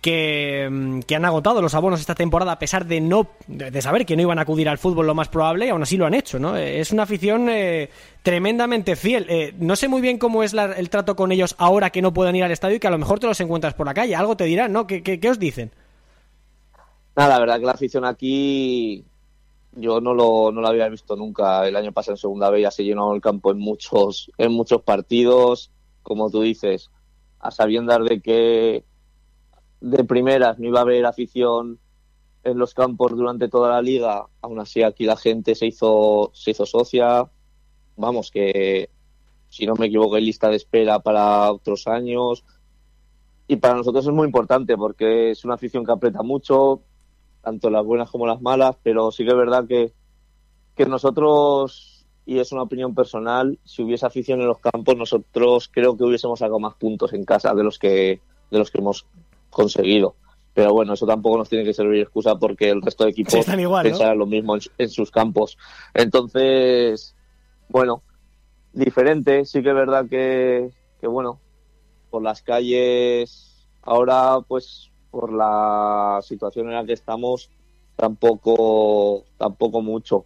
Que, mm, que han agotado los abonos esta temporada a pesar de no de, saber que no iban a acudir al fútbol lo más probable y aún así lo han hecho no es una afición tremendamente fiel no sé muy bien cómo es el trato con ellos ahora que no pueden ir al estadio y que a lo mejor te los encuentras por la calle algo te dirán no qué, qué- qué os dicen Nada, la verdad que la afición aquí yo no lo, no había visto nunca. El año pasado en segunda B ya se llenó el campo en muchos, en muchos partidos, como tú dices, a sabiendas de que de primeras no iba a haber afición en los campos durante toda la liga, aún así aquí la gente se hizo, se hizo socia. Vamos, que si no me equivoco hay lista de espera para otros años. Y para nosotros es muy importante porque es una afición que aprieta mucho, tanto las buenas como las malas, pero sí que es verdad que, que nosotros, y es una opinión personal, si hubiese afición en los campos, nosotros creo que hubiésemos sacado más puntos en casa de los que, de los que hemos conseguido. Pero bueno, eso tampoco nos tiene que servir excusa porque el resto de equipos Sí, igual, ¿no? pensarán lo mismo en, en sus campos. Entonces, bueno, diferente, sí que es verdad que, que bueno, por las calles ahora pues por la situación en la que estamos tampoco tampoco mucho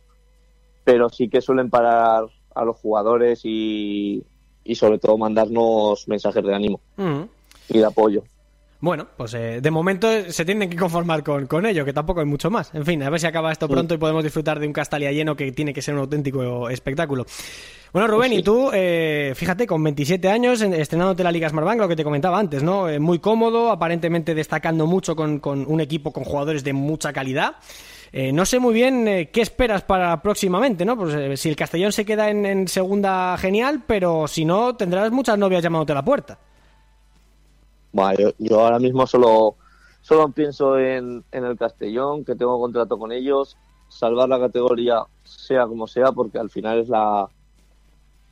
pero sí que suelen parar a los jugadores y, y sobre todo mandarnos mensajes de ánimo Ujú. y de apoyo Bueno, pues eh, de momento se tienen que conformar con, con ello, que tampoco hay mucho más. En fin, a ver si acaba esto pronto y podemos disfrutar de un Castalia lleno que tiene que ser un auténtico espectáculo. Bueno, Rubén, y tú, eh, fíjate, con 27 años, en- estrenándote la Liga Smartbank, lo que te comentaba antes, ¿no? Eh, muy cómodo, aparentemente destacando mucho con, con un equipo con jugadores de mucha calidad. Eh, no sé muy bien eh, qué esperas para próximamente, ¿no? Pues eh, si el Castellón se queda en, en segunda, genial, pero si no, tendrás muchas novias llamándote a la puerta. Bueno, yo, yo ahora mismo solo, solo pienso en, en el Castellón, que tengo contrato con ellos, salvar la categoría sea como sea, porque al final es la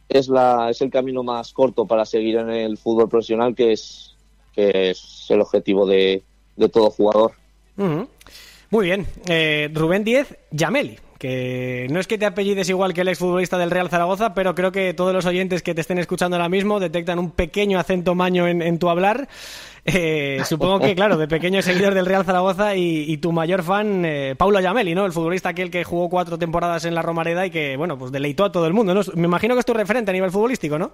es la es el camino más corto para seguir en el fútbol profesional, que es que es el objetivo de, de todo jugador. Muy bien. Eh, Rubén Díez, Yameli. Que no es que te apellides igual que el exfutbolista del Real Zaragoza, pero creo que todos los oyentes que te estén escuchando ahora mismo detectan un pequeño acento maño en, en tu hablar. Eh, supongo que, claro, de pequeño seguidor del Real Zaragoza y, y tu mayor fan, eh, Paulo Yameli, ¿no? El futbolista aquel que jugó cuatro temporadas en la Romareda y que, bueno, pues deleitó a todo el mundo, ¿no? Me imagino que es tu referente a nivel futbolístico, ¿no?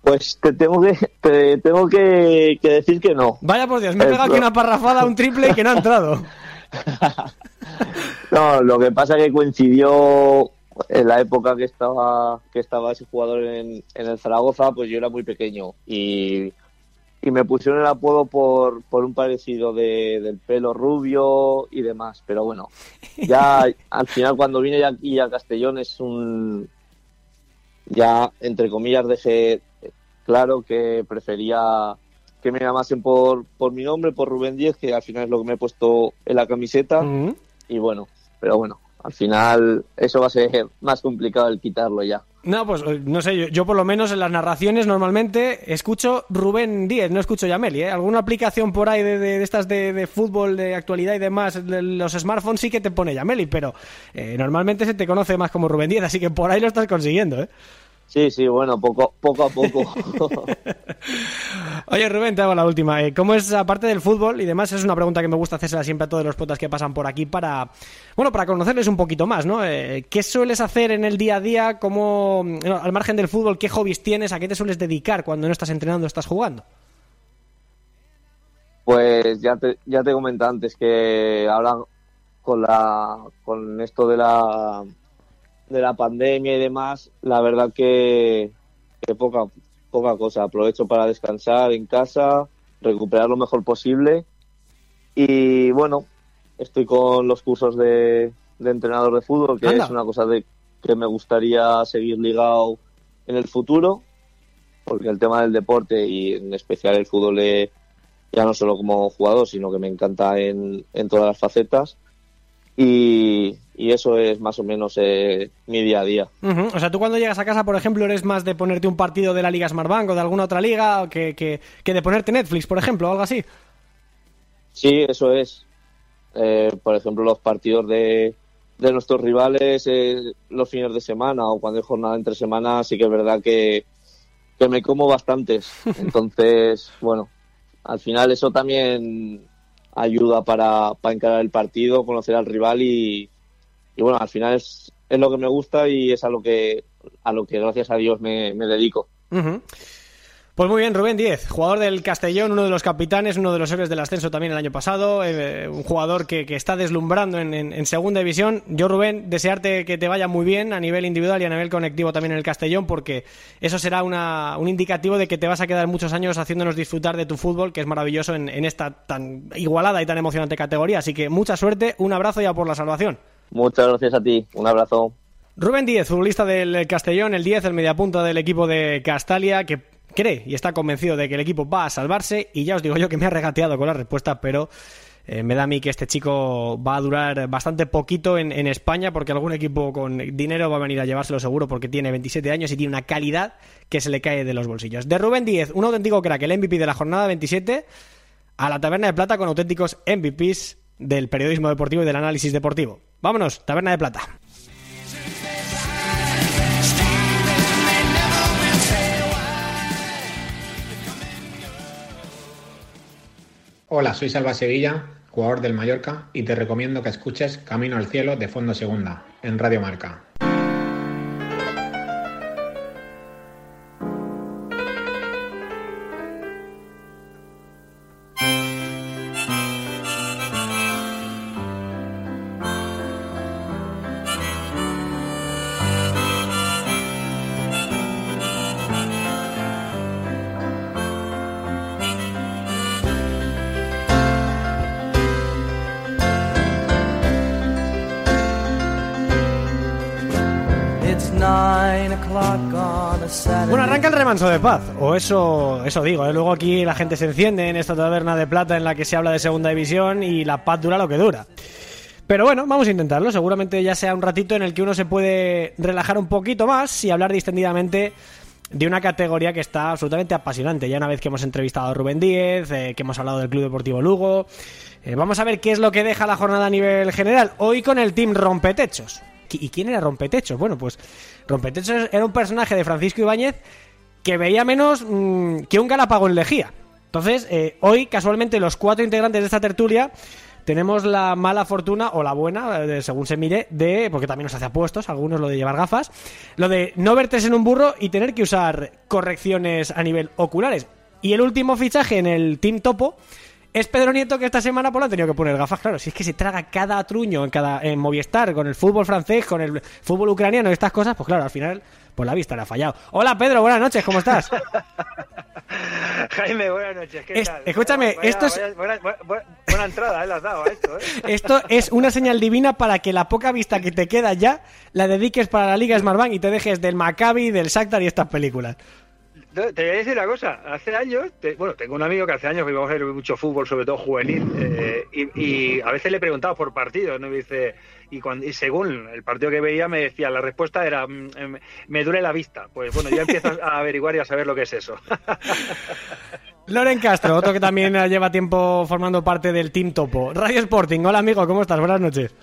Pues te tengo que te tengo que, que decir que no. Vaya por Dios, me he El pegado aquí una parrafada, un triple y que no ha entrado. No, lo que pasa es que coincidió en la época que estaba que estaba ese jugador en, el Zaragoza, pues yo era muy pequeño y, me pusieron el apodo por, un parecido de, del pelo rubio y demás. Pero bueno, ya al final cuando vine aquí a Castellón es un ya entre comillas dejé claro que prefería que me llamasen por, por mi nombre, por Rubén Díez, que al final es lo que me he puesto en la camiseta y bueno, pero bueno, al final eso va a ser más complicado el quitarlo ya. No, pues eh, no sé, yo, yo por lo menos en las narraciones normalmente escucho Rubén Díez, no escucho Yameli, ¿eh? Alguna aplicación por ahí de, de- de estas de, de fútbol, de actualidad y demás, de los smartphones sí que te pone Yameli, pero eh, normalmente se te conoce más como Rubén Díez, así que por ahí lo estás consiguiendo, ¿eh? Sí, sí, bueno, poco, poco a poco. Oye, Rubén, te hago la última. Eh, ¿Cómo es, aparte del fútbol y demás, es una pregunta que me gusta hacérsela siempre a todos los potas que pasan por aquí para, bueno, para conocerles un poquito más, ¿no? Eh, ¿Qué sueles hacer en el día a día? ¿Cómo, al margen del fútbol, qué hobbies tienes? ¿A qué te sueles dedicar cuando no estás entrenando o estás jugando? Pues ya te, ya te comenté antes que ahora con la con esto de la de la pandemia y demás, la verdad que, que poca poca cosa. Aprovecho para descansar en casa, recuperar lo mejor posible y bueno, estoy con los cursos de, de entrenador de fútbol, que Anda. es una cosa de que me gustaría seguir ligado en el futuro, porque el tema del deporte y en especial el fútbol ya no solo como jugador, sino que me encanta en, en todas las facetas. Y, y eso es más o menos eh, mi día a día. O sea, tú cuando llegas a casa, por ejemplo, eres más de ponerte un partido de la Liga Smartbank o de alguna otra liga que, que, que de ponerte Netflix, por ejemplo, o algo así. Sí, eso es. eh, por ejemplo, los partidos de, de nuestros rivales eh, los fines de semana o cuando hay jornada entre semanas, sí que es verdad que, que me como bastantes. Entonces, bueno, al final eso también ayuda para, para encarar el partido, conocer al rival y, y bueno, al final es, es lo que me gusta y es a lo que, a lo que gracias a Dios me, me dedico. Pues muy bien, Rubén Díez, jugador del Castellón, uno de los capitanes, uno de los héroes del ascenso también el año pasado, eh, un jugador que, que está deslumbrando en, en- en segunda división. Yo, Rubén, desearte que te vaya muy bien a nivel individual y a nivel conectivo también en el Castellón, porque eso será una- un indicativo de que te vas a quedar muchos años haciéndonos disfrutar de tu fútbol, que es maravilloso en, en esta tan igualada y tan emocionante categoría. Así que mucha suerte, un abrazo ya por la salvación. Muchas gracias a ti, un abrazo. Rubén Díez, futbolista del Castellón, el 10, el mediapunta del equipo de Castalia, que cree y está convencido de que el equipo va a salvarse. Y ya os digo yo que me ha regateado con la respuesta, pero eh, me da a mí que este chico va a durar bastante poquito en, en España, porque algún equipo con dinero va a venir a llevárselo seguro, porque tiene 27 años y tiene una calidad que se le cae de los bolsillos. De Rubén Díez, un auténtico crack, el MVP de la jornada 27, a la Taberna de Plata con auténticos MVPs del periodismo deportivo y del análisis deportivo. Vámonos, Taberna de Plata. Hola, soy Salva Sevilla, jugador del Mallorca, y te recomiendo que escuches Camino al Cielo de Fondo Segunda, en Radio Marca. Paz, o eso, eso digo, ¿eh? luego aquí la gente se enciende en esta taberna de plata en la que se habla de segunda división y la paz dura lo que dura. Pero bueno, vamos a intentarlo, seguramente ya sea un ratito en el que uno se puede relajar un poquito más y hablar distendidamente de una categoría que está absolutamente apasionante. Ya una vez que hemos entrevistado a Rubén Díez, eh, que hemos hablado del Club Deportivo Lugo, eh, vamos a ver qué es lo que deja la jornada a nivel general. Hoy con el team Rompetechos. ¿Y quién era Rompetechos? Bueno, pues Rompetechos era un personaje de Francisco Ibáñez que veía menos mm, que un Galápago en Lejía. Entonces, eh, hoy, casualmente, los cuatro integrantes de esta tertulia tenemos la mala fortuna, o la buena, eh, según se mire, de, porque también nos hace apuestos, algunos lo de llevar gafas, lo de no vertes en un burro y tener que usar correcciones a nivel oculares. Y el último fichaje en el Team Topo es Pedro Nieto que esta semana pues, le han tenido que poner gafas, claro. Si es que se traga cada truño en cada en Movistar, con el fútbol francés, con el fútbol ucraniano y estas cosas, pues claro, al final, pues la vista le ha fallado. Hola Pedro, buenas noches, ¿cómo estás? Jaime, buenas noches. ¿Qué Es- tal? escúchame, esto es- buena, buena- buena- buena entrada, ¿eh? Le has dado a esto, ¿eh? Esto es una señal divina para que la poca vista que te queda ya la dediques para la Liga Smartbank y te dejes del Maccabi, del Shakhtar y estas películas. Te voy a decir una cosa. Hace años, te- bueno, tengo un amigo que hace años que íbamos a ver mucho fútbol, sobre todo juvenil, eh, y, a veces le preguntaba por partidos, ¿no? Y dice, y, cuando, y según el partido que veía, me decía, la respuesta era, mm, em, me duele la vista. Pues bueno, ya empiezo a averiguar y a saber lo que es eso. Loren Castro, otro que también lleva tiempo formando parte del Team Topo. Radio Sporting, hola amigo, ¿cómo estás? Buenas noches.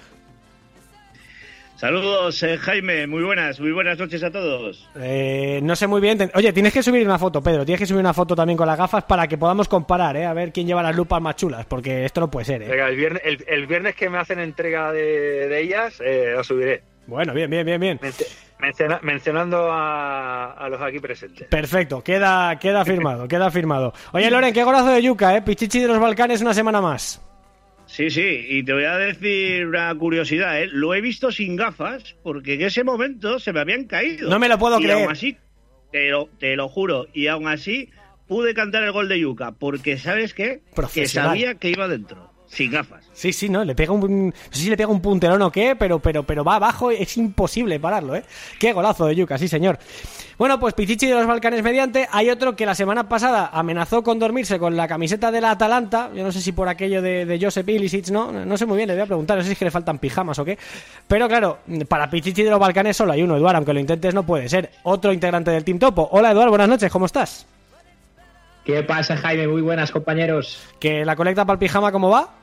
Saludos, eh, Jaime. Muy buenas, muy buenas noches a todos. Eh, no sé muy bien. Oye, tienes que subir una foto, Pedro. Tienes que subir una foto también con las gafas para que podamos comparar, ¿eh? A ver quién lleva las lupas más chulas, porque esto no puede ser, ¿eh? Venga, el viernes, el, el viernes que me hacen entrega de, de ellas, eh, lo subiré. Bueno, bien, bien, bien, bien. Menci- menciona- mencionando a, a los aquí presentes. Perfecto, queda, queda firmado, queda firmado. Oye, Loren, qué golazo de yuca, ¿eh? Pichichi de los Balcanes una semana más. Sí, sí, y te voy a decir una curiosidad, ¿eh? Lo he visto sin gafas porque en ese momento se me habían caído. No me lo puedo y creer. aún así, te lo, te lo juro, y aún así pude cantar el gol de Yuca porque, ¿sabes qué? Que sabía que iba dentro, sin gafas. Sí, sí, no, le pega un. No sé si le pega un punterón o qué, pero, pero, pero va abajo, es imposible pararlo, ¿eh? Qué golazo de Yuca, sí, señor. Bueno, pues Pichichi de los Balcanes mediante. Hay otro que la semana pasada amenazó con dormirse con la camiseta de la Atalanta. Yo no sé si por aquello de, de Josep Ilicic, ¿no? No sé muy bien, le voy a preguntar, no sé si es que le faltan pijamas o qué. Pero claro, para Pichichi de los Balcanes solo hay uno, Eduardo, aunque lo intentes no puede ser. Otro integrante del Team Topo. Hola, Eduardo, buenas noches, ¿cómo estás? ¿Qué pasa, Jaime? Muy buenas, compañeros. ¿Que la colecta para el pijama cómo va?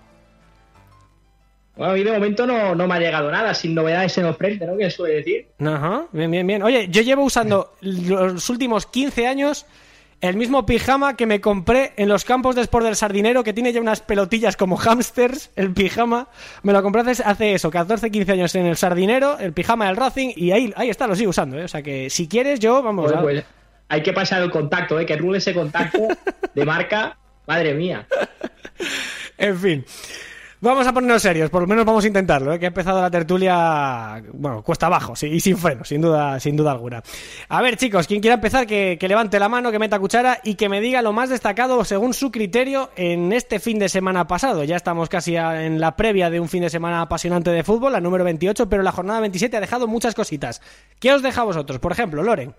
Bueno, a mí de momento no, no me ha llegado nada, sin novedades en el frente, ¿no? Que suele decir. Ajá, bien, bien, bien. Oye, yo llevo usando los últimos 15 años el mismo pijama que me compré en los campos de Sport del Sardinero, que tiene ya unas pelotillas como hamsters, el pijama. Me lo compré hace, hace eso, 14, 15 años en el Sardinero, el pijama del Racing, y ahí, ahí está, lo sigo usando. ¿eh? O sea que si quieres, yo, vamos. Pues, a- pues, hay que pasar el contacto, ¿eh? Que rule ese contacto de marca. Madre mía. En fin. Vamos a ponernos serios, por lo menos vamos a intentarlo, ¿eh? que ha empezado la tertulia, bueno, cuesta abajo, sí, y sin freno, sin duda, sin duda alguna. A ver, chicos, quien quiera empezar, que, levante la mano, que meta cuchara y que me diga lo más destacado según su criterio en este fin de semana pasado. Ya estamos casi en la previa de un fin de semana apasionante de fútbol, la número 28, pero la jornada 27 ha dejado muchas cositas. ¿Qué os deja a vosotros? Por ejemplo, Loren.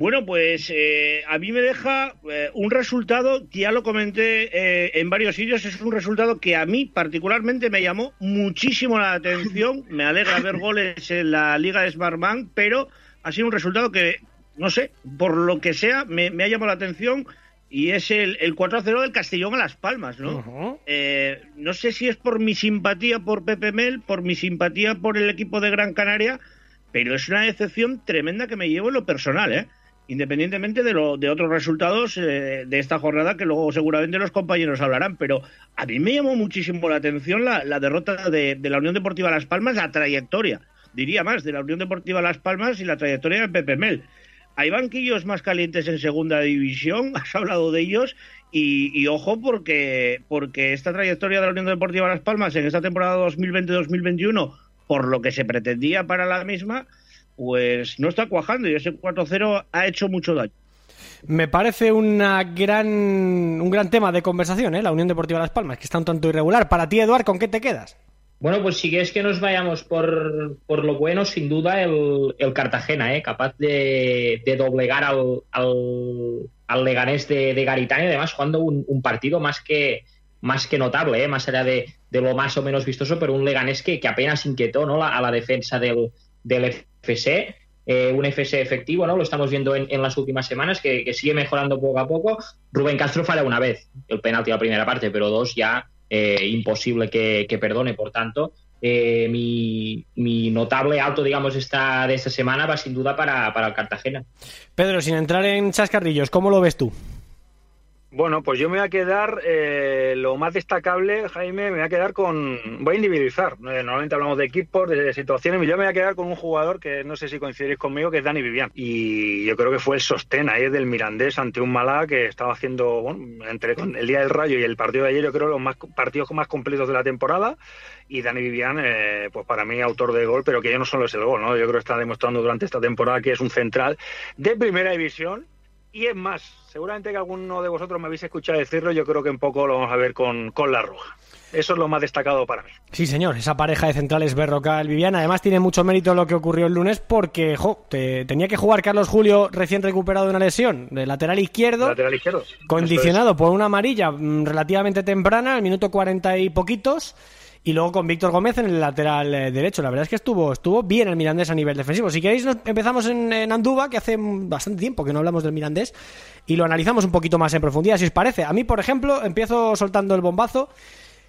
Bueno, pues eh, a mí me deja eh, un resultado que ya lo comenté eh, en varios sitios, es un resultado que a mí particularmente me llamó muchísimo la atención, me alegra ver goles en la Liga de Smartbank, pero ha sido un resultado que, no sé, por lo que sea, me, me ha llamado la atención y es el, el 4-0 del Castellón a Las Palmas, ¿no? Eh, no sé si es por mi simpatía por Pepe Mel, por mi simpatía por el equipo de Gran Canaria, pero es una decepción tremenda que me llevo en lo personal, ¿eh? Independientemente de, lo, de otros resultados eh, de esta jornada que luego seguramente los compañeros hablarán, pero a mí me llamó muchísimo la atención la, la derrota de, de la Unión Deportiva Las Palmas, la trayectoria, diría más, de la Unión Deportiva Las Palmas y la trayectoria de Pepe Mel. Hay banquillos más calientes en segunda división, has hablado de ellos, y, y ojo porque, porque esta trayectoria de la Unión Deportiva Las Palmas en esta temporada 2020-2021, por lo que se pretendía para la misma, pues no está cuajando y ese 4-0 ha hecho mucho daño. Me parece una gran, un gran tema de conversación, ¿eh? la Unión Deportiva Las Palmas, que está un tanto irregular. Para ti, Eduard, ¿con qué te quedas? Bueno, pues si quieres que nos vayamos por, por lo bueno, sin duda el, el Cartagena, ¿eh? capaz de, de doblegar al, al, al Leganés de, de Garitano además jugando un, un partido más que, más que notable, ¿eh? más allá de, de lo más o menos vistoso, pero un Leganés que, que apenas inquietó ¿no? la, a la defensa del, del FC. Eh, un FC efectivo, ¿no? Lo estamos viendo en, en las últimas semanas, que, que, sigue mejorando poco a poco. Rubén Castro falla una vez el penalti a la primera parte, pero dos ya eh, imposible que, que, perdone. Por tanto, eh, mi, mi, notable alto, digamos, esta, de esta semana va sin duda para, para el Cartagena. Pedro, sin entrar en chascarrillos, ¿cómo lo ves tú? Bueno, pues yo me voy a quedar, eh, lo más destacable, Jaime, me voy a quedar con, voy a individualizar, eh, normalmente hablamos de equipos, de situaciones, yo me voy a quedar con un jugador que no sé si coincidiréis conmigo, que es Dani Vivian, y yo creo que fue el sostén ahí del Mirandés ante un Malá que estaba haciendo, bueno, entre el día del Rayo y el partido de ayer, yo creo los más partidos más completos de la temporada, y Dani Vivian, eh, pues para mí autor de gol, pero que ya no solo es el gol, ¿no? Yo creo que está demostrando durante esta temporada que es un central de primera división, y es más, seguramente que alguno de vosotros me habéis escuchado decirlo, yo creo que un poco lo vamos a ver con, con la roja. Eso es lo más destacado para mí. Sí, señor, esa pareja de centrales Berrocal Viviana. Además, tiene mucho mérito lo que ocurrió el lunes porque jo, te, tenía que jugar Carlos Julio recién recuperado de una lesión de lateral izquierdo. Lateral izquierdo. Condicionado por una amarilla mmm, relativamente temprana, al minuto cuarenta y poquitos. Y luego con Víctor Gómez en el lateral eh, derecho. La verdad es que estuvo, estuvo bien el Mirandés a nivel defensivo. Si queréis, empezamos en, en, que hace bastante tiempo que no hablamos del Mirandés, y lo analizamos un poquito más en profundidad, si os parece. A mí, por ejemplo, empiezo soltando el bombazo.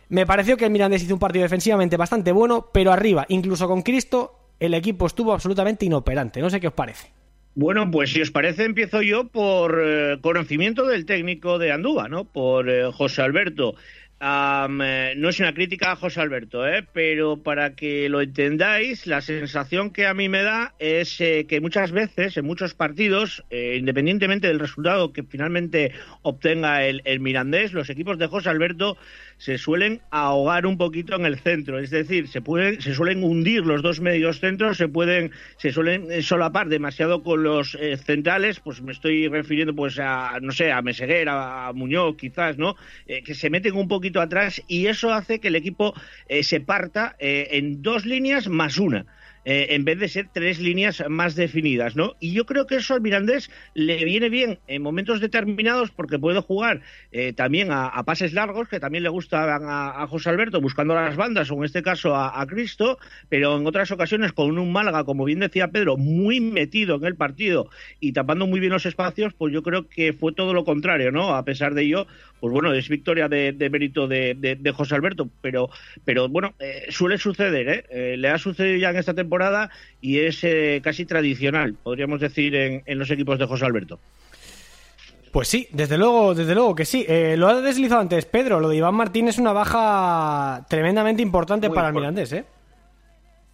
Me pareció que el Mirandés hizo un partido defensivamente bastante bueno, pero arriba, incluso con Cristo, el equipo estuvo absolutamente inoperante. No sé qué os parece. Bueno, pues si os parece, empiezo yo por eh, conocimiento del técnico de Andúba, ¿no? Por eh, José Alberto. Eh, no es una crítica a José Alberto, ¿eh? pero para que lo entendáis, la sensación que a mí me da es eh, que muchas veces, en muchos partidos, eh, independientemente del resultado que finalmente obtenga el, el, Mirandés, los equipos de José Alberto se suelen ahogar un poquito en el centro, es decir, se, pueden, se suelen hundir los dos medios centros, se pueden, se suelen solapar demasiado con los eh, centrales, pues me estoy refiriendo pues a, no sé, a Meseguer, a, a Muñoz quizás, ¿no? Eh, que se meten un poquito atrás y eso hace que el equipo eh, se parta eh, en dos líneas más una. Eh, en vez de ser tres líneas más definidas, ¿no? Y yo creo que eso al Mirandés le viene bien en momentos determinados porque puede jugar eh, también a, pases largos, que también le gustan a, José Alberto, buscando las bandas, o en este caso a, Cristo, pero en otras ocasiones con un Málaga, como bien decía Pedro, muy metido en el partido y tapando muy bien los espacios, pues yo creo que fue todo lo contrario, ¿no? A pesar de ello, pues bueno, es victoria de, mérito de, José Alberto, pero, pero bueno, eh, suele suceder, ¿eh? Le ha sucedido ya en esta temporada y es eh, casi tradicional, podríamos decir, en, los equipos de José Alberto. Pues sí, desde luego, desde luego que sí. Eh, lo ha deslizado antes Pedro, lo de Iván Martín es una baja tremendamente importante para el Mirandés, ¿eh?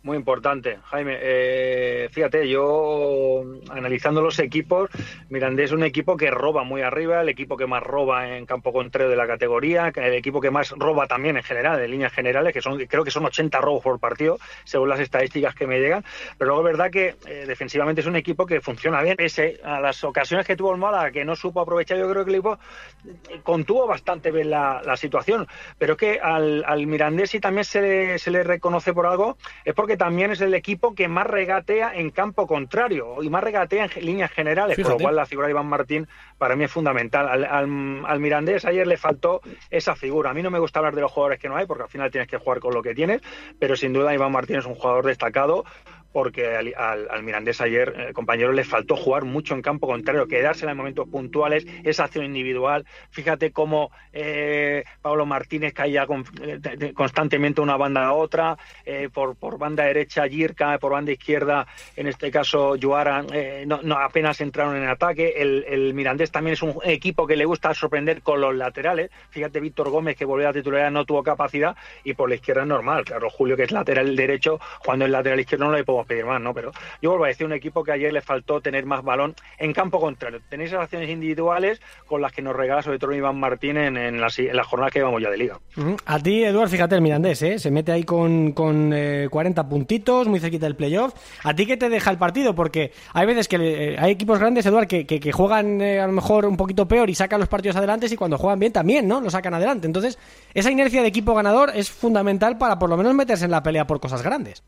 Muy importante, Jaime. Eh, fíjate, yo analizando los equipos, Mirandés es un equipo que roba muy arriba, el equipo que más roba en campo contrario de la categoría, el equipo que más roba también en general, en líneas generales, que son creo que son 80 robos por partido, según las estadísticas que me llegan. Pero luego es verdad que eh, defensivamente es un equipo que funciona bien, pese a las ocasiones que tuvo el Málaga, que no supo aprovechar, yo creo que el equipo eh, contuvo bastante bien la, situación. Pero es que al, al Mirandés, si también se se le reconoce por algo, es porque también es el equipo que más regatea en campo contrario y más regatea en líneas generales, por lo cual la figura de Iván Martín para mí es fundamental. Al, al, Mirandés ayer le faltó esa figura. A mí no me gusta hablar de los jugadores que no hay, porque al final tienes que jugar con lo que tienes, pero sin duda Iván Martín es un jugador destacado porque al, Mirandés ayer, eh, compañero, le faltó jugar mucho en campo contrario, quedársela en momentos puntuales, esa acción individual. Fíjate cómo eh, Pablo Martínez caía eh, constantemente una banda a otra, por, por, banda derecha Girka, por banda izquierda, en este caso Joara, no, apenas entraron en ataque. El, Mirandés también es un equipo que le gusta sorprender con los laterales. Fíjate, Víctor Gómez, que volvió a titularidad, no tuvo capacidad, y por la izquierda es normal. Claro, Julio, que es lateral derecho, cuando el lateral izquierdo no le puedo pedir más, ¿no? Pero yo vuelvo a decir un equipo que ayer le faltó tener más balón en campo contrario. Tenéis acciones individuales con las que nos regala sobre todo Iván Martín en, en, las, jornadas que llevamos ya de liga. A ti, Eduard, fíjate el Mirandés, ¿eh? Se mete ahí con, con 40 eh, puntitos, muy cerquita del playoff. ¿A ti qué te deja el partido? Porque hay veces que eh, hay equipos grandes, Eduard, que, que, juegan eh, a lo mejor un poquito peor y sacan los partidos adelante y cuando juegan bien también, ¿no? Lo sacan adelante. Entonces, esa inercia de equipo ganador es fundamental para por lo menos meterse en la pelea por cosas grandes.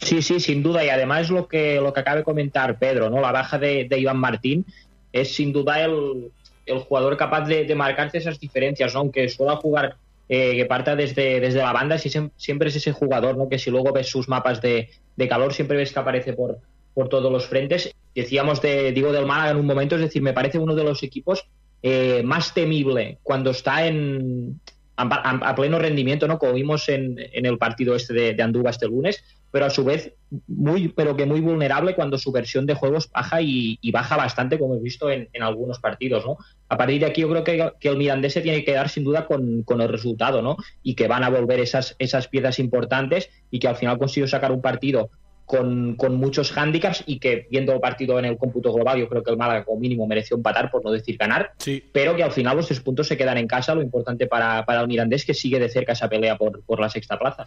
Sí, sí, sin duda. Y además lo que, lo que acaba de comentar Pedro, ¿no? La baja de, Iván Martín es sin duda el, jugador capaz de, de, marcarse esas diferencias, ¿no? Aunque suele jugar eh, que parta desde, desde la banda, siempre es ese jugador, ¿no? Que si luego ves sus mapas de, calor, siempre ves que aparece por, por todos los frentes. Decíamos de, digo, del Málaga en un momento, es decir, me parece uno de los equipos eh, más temible cuando está en, a, pleno rendimiento, ¿no? Como vimos en, en el partido este de, de este lunes, pero a su vez muy, pero que muy vulnerable cuando su versión de juegos baja y, baja bastante, como he visto en, algunos partidos, ¿no? A partir de aquí yo creo que, el Mirandés se tiene que dar sin duda con, con, el resultado, ¿no? Y que van a volver esas, esas piezas importantes y que al final consiguió sacar un partido con, con, muchos hándicaps y que viendo el partido en el cómputo global yo creo que el Málaga como mínimo mereció empatar por no decir ganar pero que al final los tres puntos se quedan en casa lo importante para, para el Mirandés que sigue de cerca esa pelea por, por la sexta plaza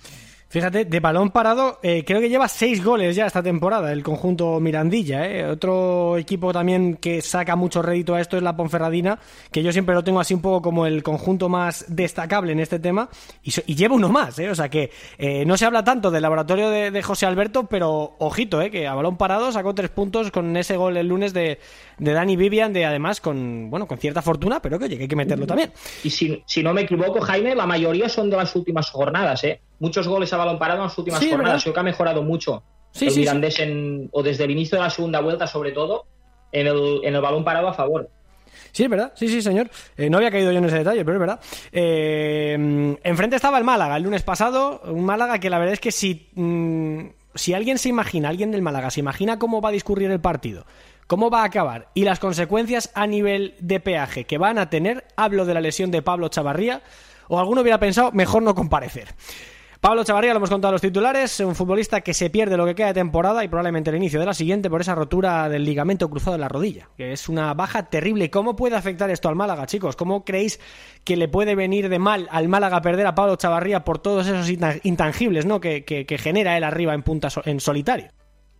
fíjate de balón parado eh, creo que lleva seis goles ya esta temporada el conjunto Mirandilla eh. otro equipo también que saca mucho rédito a esto es la Ponferradina que yo siempre lo tengo así un poco como el conjunto más destacable en este tema y, lleva uno más eh. o sea que eh, no se habla tanto del laboratorio de José Alberto pero ojito, eh, que a balón parado sacó tres puntos con ese gol el lunes de, de Dani Vivian, de además con bueno con cierta fortuna, pero que, hay que meterlo también. Y si, si, no me equivoco, Jaime, la mayoría son de las últimas jornadas, ¿eh? Muchos goles a balón parado en las últimas jornadas. Creo que ha mejorado mucho sí, el Mirandés en, o desde el inicio de la segunda vuelta, sobre todo, en el, en el balón parado a favor. Sí, es verdad, sí, sí, señor. Eh, no había caído yo en ese detalle, pero es verdad. Eh, enfrente estaba el Málaga el lunes pasado, un Málaga que la verdad es que si mm, si alguien se imagina, alguien del Málaga se imagina cómo va a discurrir el partido, cómo va a acabar y las consecuencias a nivel de peaje que van a tener, hablo de la lesión de Pablo Chavarría, o alguno hubiera pensado mejor no comparecer. Pablo Chavarría, lo hemos contado a los titulares, un futbolista que se pierde lo que queda de temporada y probablemente el inicio de la siguiente por esa rotura del ligamento cruzado en la rodilla, que es una baja terrible. ¿Cómo puede afectar esto al Málaga, chicos? ¿Cómo creéis que le puede venir de mal al Málaga perder a Pablo Chavarría por todos esos intangibles ¿no? que, genera él arriba en punta en solitario?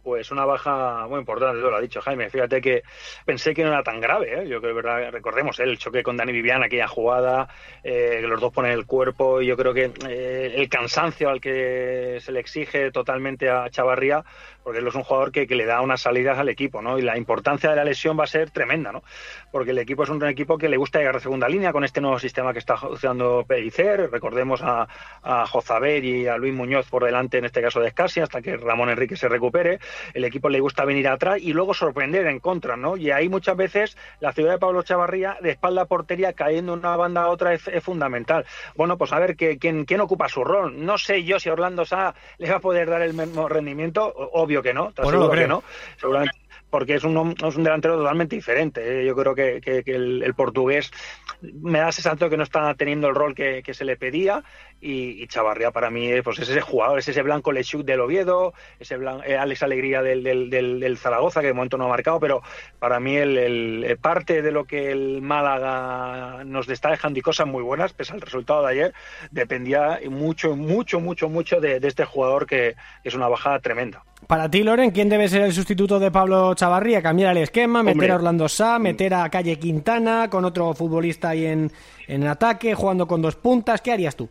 Pues una baja muy importante, lo ha dicho Jaime. Fíjate que pensé que no era tan grave, ¿eh? yo creo que verdad, recordemos ¿eh? el choque con Dani Vivian, aquella jugada, eh, los dos ponen el cuerpo, y yo creo que eh, el cansancio al que se le exige totalmente a Chavarría, porque él es un jugador que, que, le da unas salidas al equipo, ¿no? Y la importancia de la lesión va a ser tremenda, ¿no? Porque el equipo es un equipo que le gusta llegar a segunda línea con este nuevo sistema que está usando Pellicer. Recordemos a, a Jozaber y a Luis Muñoz por delante, en este caso de Escasi, hasta que Ramón Enrique se recupere el equipo le gusta venir atrás y luego sorprender en contra, ¿no? Y ahí muchas veces la ciudad de Pablo Chavarría, de espalda a portería, cayendo una banda a otra, es, es fundamental. Bueno, pues a ver que, quién, quién ocupa su rol. No sé yo si Orlando Sá le va a poder dar el mismo rendimiento, obvio que no, Bueno, lo que no. Seguramente porque es un, es un delantero totalmente diferente. ¿eh? Yo creo que, el, portugués me da esa sensación que no está teniendo el rol que, se le pedía y, y Chavarría para mí eh, pues es ese jugador, es ese Blanco Lechuk del Oviedo, ese Blan- eh, Alex Alegría del, Zaragoza, que de momento no ha marcado, pero para mí el, eh, parte de lo que el Málaga nos está dejando y cosas muy buenas, pese al resultado de ayer, dependía mucho, mucho, mucho, mucho de, de este jugador que es una bajada tremenda. Para ti, Loren, ¿quién debe ser el sustituto de Pablo Chavarría? ¿Cambiar el esquema? ¿Meter Hombre. a Orlando Sá? ¿Meter a Calle Quintana con otro futbolista ahí en, en ataque, jugando con dos puntas? ¿Qué harías tú?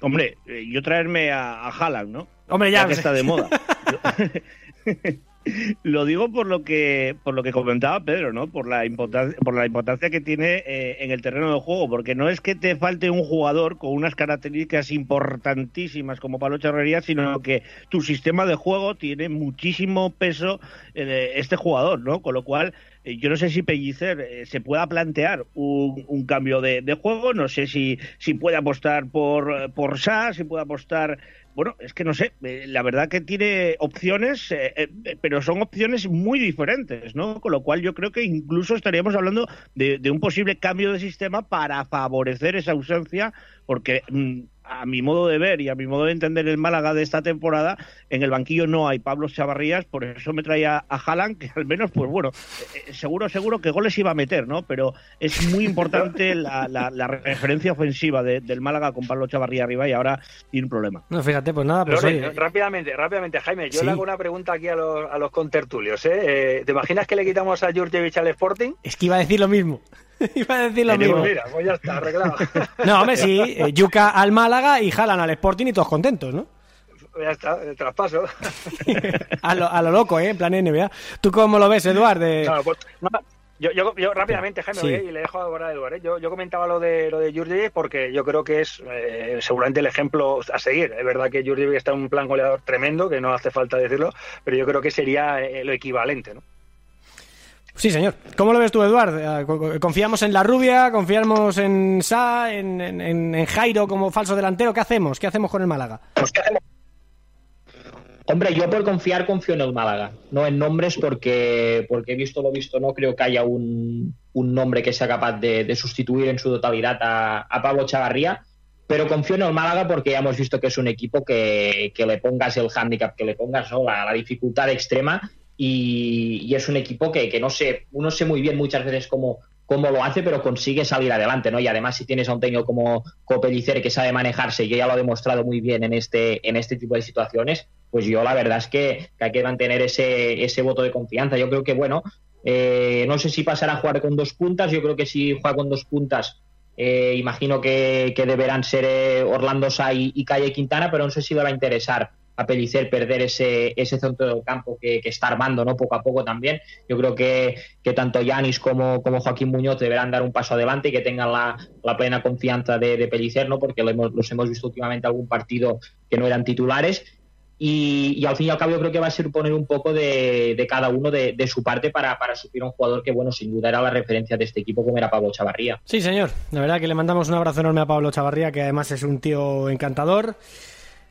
Hombre, eh, yo traerme a, a Haaland, ¿no? Hombre, ya, que está de moda. Lo digo por lo que por lo que comentaba Pedro, ¿no? Por la importancia por la importancia que tiene eh, en el terreno de juego, porque no es que te falte un jugador con unas características importantísimas como Pablo Charrería, sino que tu sistema de juego tiene muchísimo peso eh, este jugador, ¿no? Con lo cual yo no sé si Pellicer eh, se pueda plantear un, cambio de, juego, no sé si, si puede apostar por, por Sa, si puede apostar bueno, es que no sé, eh, la verdad que tiene opciones, eh, eh, pero son opciones muy diferentes, ¿no? Con lo cual yo creo que incluso estaríamos hablando de, de un posible cambio de sistema para favorecer esa ausencia, porque mm, a mi modo de ver y a mi modo de entender el Málaga de esta temporada, en el banquillo no hay Pablo Chavarrías, por eso me traía a Haaland, que al menos, pues bueno, eh, seguro, seguro que goles iba a meter, ¿no? Pero es muy importante la, la- la referencia ofensiva de- del Málaga con Pablo Chavarría arriba y ahora tiene un problema. No, fíjate, pues nada, pues oye, rápidamente, rápidamente, Jaime, yo Sí. le hago una pregunta aquí a los, a los contertulios. ¿eh? Eh, ¿Te imaginas que le quitamos a Jurjevic al Sporting? es que iba a decir lo mismo. iba a decir lo mismo. Mira, pues ya está, arreglado. No, hombre, sí, eh, Yuca al Málaga y jalan al Sporting y todos contentos, ¿no? ya está, el traspaso. A lo, a lo loco, ¿eh? En plan NBA. ¿Tú cómo lo ves, Eduard? De- No, pues, no, yo, yo, yo rápidamente, Jaime, Sí. ¿eh? y le dejo ahora a Eduard. ¿eh? Yo, yo comentaba lo de lo de Jurjevic porque yo creo que es eh, seguramente el ejemplo a seguir. Es verdad que Jurjevic está en un plan goleador tremendo, que no hace falta decirlo, pero yo creo que sería eh, lo equivalente, ¿no? Sí, señor. ¿Cómo lo ves tú, Eduard? Eh, co- co- ¿Confiamos en la rubia? ¿Confiamos en Sa? ¿En, en- Jairo como falso delantero? ¿Qué hacemos? ¿Qué hacemos con el Málaga? Hombre, yo por confiar confío en el Málaga, no en nombres porque, porque he visto lo visto, no creo que haya un, un nombre que sea capaz de, sustituir en su totalidad a, a Pablo Chavarría, pero confío en el Málaga porque ya hemos visto que es un equipo que, que le pongas el hándicap, que le pongas la dificultad extrema y, es un equipo que, que no sé, uno sé muy bien muchas veces cómo, lo hace, pero consigue salir adelante, ¿no? Y además si tienes a un técnico como Copellicer que sabe manejarse y que ya lo ha demostrado muy bien en este, en este tipo de situaciones, pues yo la verdad es que, hay que mantener ese, ese voto de confianza. Yo creo que, bueno, eh, no sé si pasará a jugar con dos puntas, yo creo que si juega con dos puntas, eh, imagino que, que deberán ser eh, Orlando Sa y, y Calle Quintana, pero no sé si le va a interesar a Pellicer perder ese, ese centro del campo que, que está armando ¿no? poco a poco también. Yo creo que, que tanto Yanis como, como Joaquín Muñoz deberán dar un paso adelante y que tengan la, la plena confianza de, de Pellicer, ¿no? porque lo hemos- los hemos visto últimamente algún partido que no eran titulares. Y, y al fin y al cabo yo creo que va a ser poner un poco de, de cada uno de, de su parte para, para suplir a un jugador que, bueno, sin duda era la referencia de este equipo como era Pablo Chavarría. Sí, señor. La verdad que le mandamos un abrazo enorme a Pablo Chavarría, que además es un tío encantador.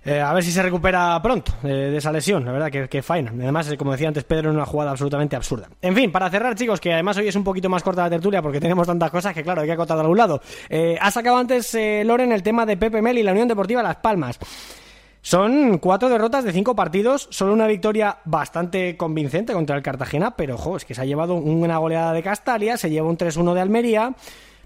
Eh, a ver si se recupera pronto eh, de esa lesión, la verdad que, que faena. Además, eh, como decía antes Pedro, en una jugada absolutamente absurda. En fin, para cerrar, chicos, que además hoy es un poquito más corta la tertulia porque tenemos tantas cosas que, claro, hay que acotar de algún lado. Ha sacado antes, Loren, el tema de Pepe Mel y la Unión Deportiva Las Palmas. Son cuatro derrotas de cinco partidos, solo una victoria bastante convincente contra el Cartagena, pero ojo, es que se ha llevado una goleada de Castalia, se lleva un 3-1 de Almería,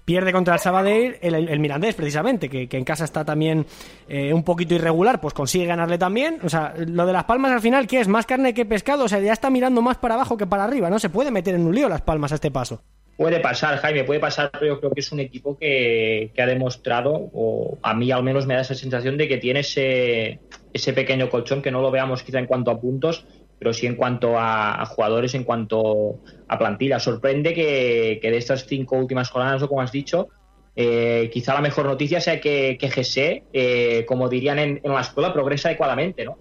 pierde contra el Sabadell el, el Mirandés, precisamente, que, que, en casa está también eh, un poquito irregular, pues consigue ganarle también. O sea, lo de Las Palmas al final, ¿qué es? Más carne que pescado, o sea, ya está mirando más para abajo que para arriba, ¿no? Se puede meter en un lío Las Palmas a este paso. Puede pasar, Jaime, puede pasar, pero yo creo que es un equipo que, que, ha demostrado, o a mí al menos me da esa sensación de que tiene ese, ese pequeño colchón, que no lo veamos quizá en cuanto a puntos, pero sí en cuanto a, a jugadores, en cuanto a plantilla. Sorprende que, que, de estas cinco últimas jornadas, o como has dicho, eh, quizá la mejor noticia sea que, que GC, eh, como dirían en, en la escuela, progresa adecuadamente, ¿no?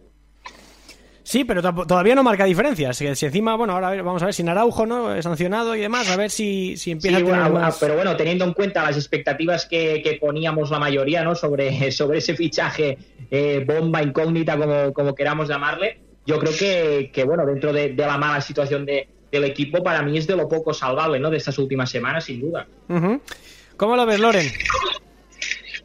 Sí, pero todavía no marca diferencias. Si, encima, bueno, ahora vamos a ver si Araujo, ¿no? Sancionado y demás, a ver si, si empieza sí, a tener bueno, más... Pero bueno, teniendo en cuenta las expectativas que, que poníamos la mayoría, ¿no? Sobre, sobre ese fichaje eh, bomba, incógnita, como, como queramos llamarle, yo creo que, que bueno, dentro de, de la mala situación de, del equipo, para mí es de lo poco salvable, ¿no? De estas últimas semanas, sin duda. ¿Cómo lo ves, Loren?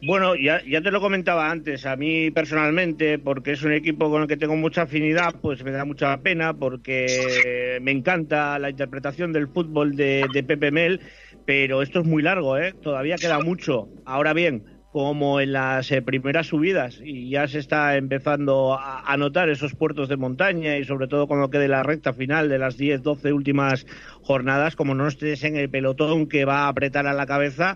Bueno, ya, ya te lo comentaba antes, a mí personalmente, porque es un equipo con el que tengo mucha afinidad, pues me da mucha pena porque me encanta la interpretación del fútbol de, de Pepe Mel, pero esto es muy largo, ¿eh? todavía queda mucho. Ahora bien, como en las eh, primeras subidas y ya se está empezando a, a, notar esos puertos de montaña y sobre todo cuando quede la recta final de las 10, 12 últimas jornadas, como no estés en el pelotón que va a apretar a la cabeza,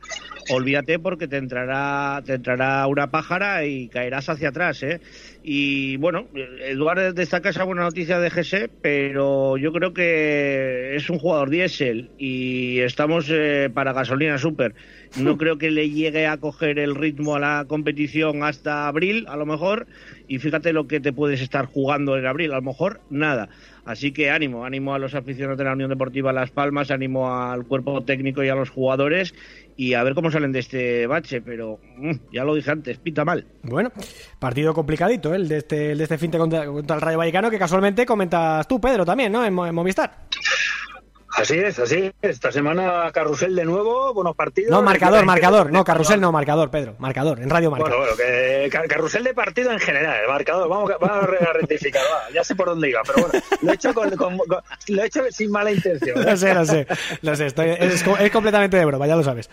olvídate porque te entrará, te entrará una pájara y caerás hacia atrás, ¿eh? Y bueno, Eduardo destaca esa buena noticia de GC, pero yo creo que es un jugador diésel y estamos eh, para gasolina super. No creo que le llegue a coger el ritmo a la competición hasta abril, a lo mejor, y fíjate lo que te puedes estar jugando en abril, a lo mejor nada. Así que ánimo, ánimo a los aficionados de la Unión Deportiva Las Palmas, ánimo al cuerpo técnico y a los jugadores y a ver cómo salen de este bache, pero mmm, ya lo dije antes, pita mal. Bueno, partido complicadito, el de este, el de este fin de contra, contra, el Rayo Vallecano, que casualmente comentas tú, Pedro, también, ¿no? En, en Movistar. Así es, así es. Esta semana carrusel de nuevo, buenos partidos. No, marcador, marcador. No, carrusel no, marcador, Pedro. Marcador, en Radio Marca. Bueno, bueno, que carrusel de partido en general, marcador. Vamos, vamos a rectificar, va. Ya sé por dónde iba, pero bueno, lo he hecho, con, con, con, lo he hecho sin mala intención. ¿eh? Lo sé, lo sé. Lo sé, estoy, es, es completamente de broma, ya lo sabes.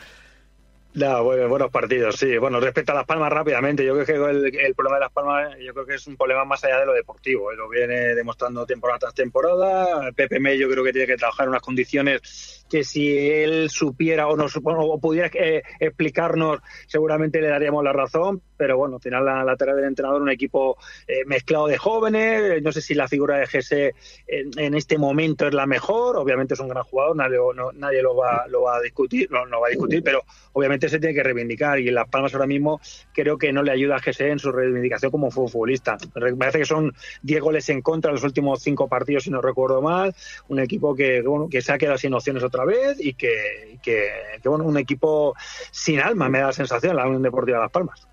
No, bueno, buenos partidos, sí. Bueno, respecto a Las Palmas rápidamente, yo creo que el, el, problema de Las Palmas, yo creo que es un problema más allá de lo deportivo. ¿eh? Lo viene demostrando temporada tras temporada. Pepe May yo creo que tiene que trabajar en unas condiciones que si él supiera o, nos, o pudiera eh, explicarnos, seguramente le daríamos la razón. Pero bueno, al final la, la tarea del entrenador, un equipo eh, mezclado de jóvenes. No sé si la figura de Gese en, en, este momento es la mejor. Obviamente es un gran jugador, nadie, no, nadie lo, va, lo va a discutir, no, no va a discutir, pero obviamente se tiene que reivindicar y Las Palmas ahora mismo creo que no le ayuda a GSE en su reivindicación como futbolista. Parece que son 10 goles en contra en los últimos 5 partidos, si no recuerdo mal. Un equipo que, bueno, que se ha quedado sin opciones otra vez y que, que, que bueno, un equipo sin alma, me da la sensación, la Unión Deportiva de Las Palmas.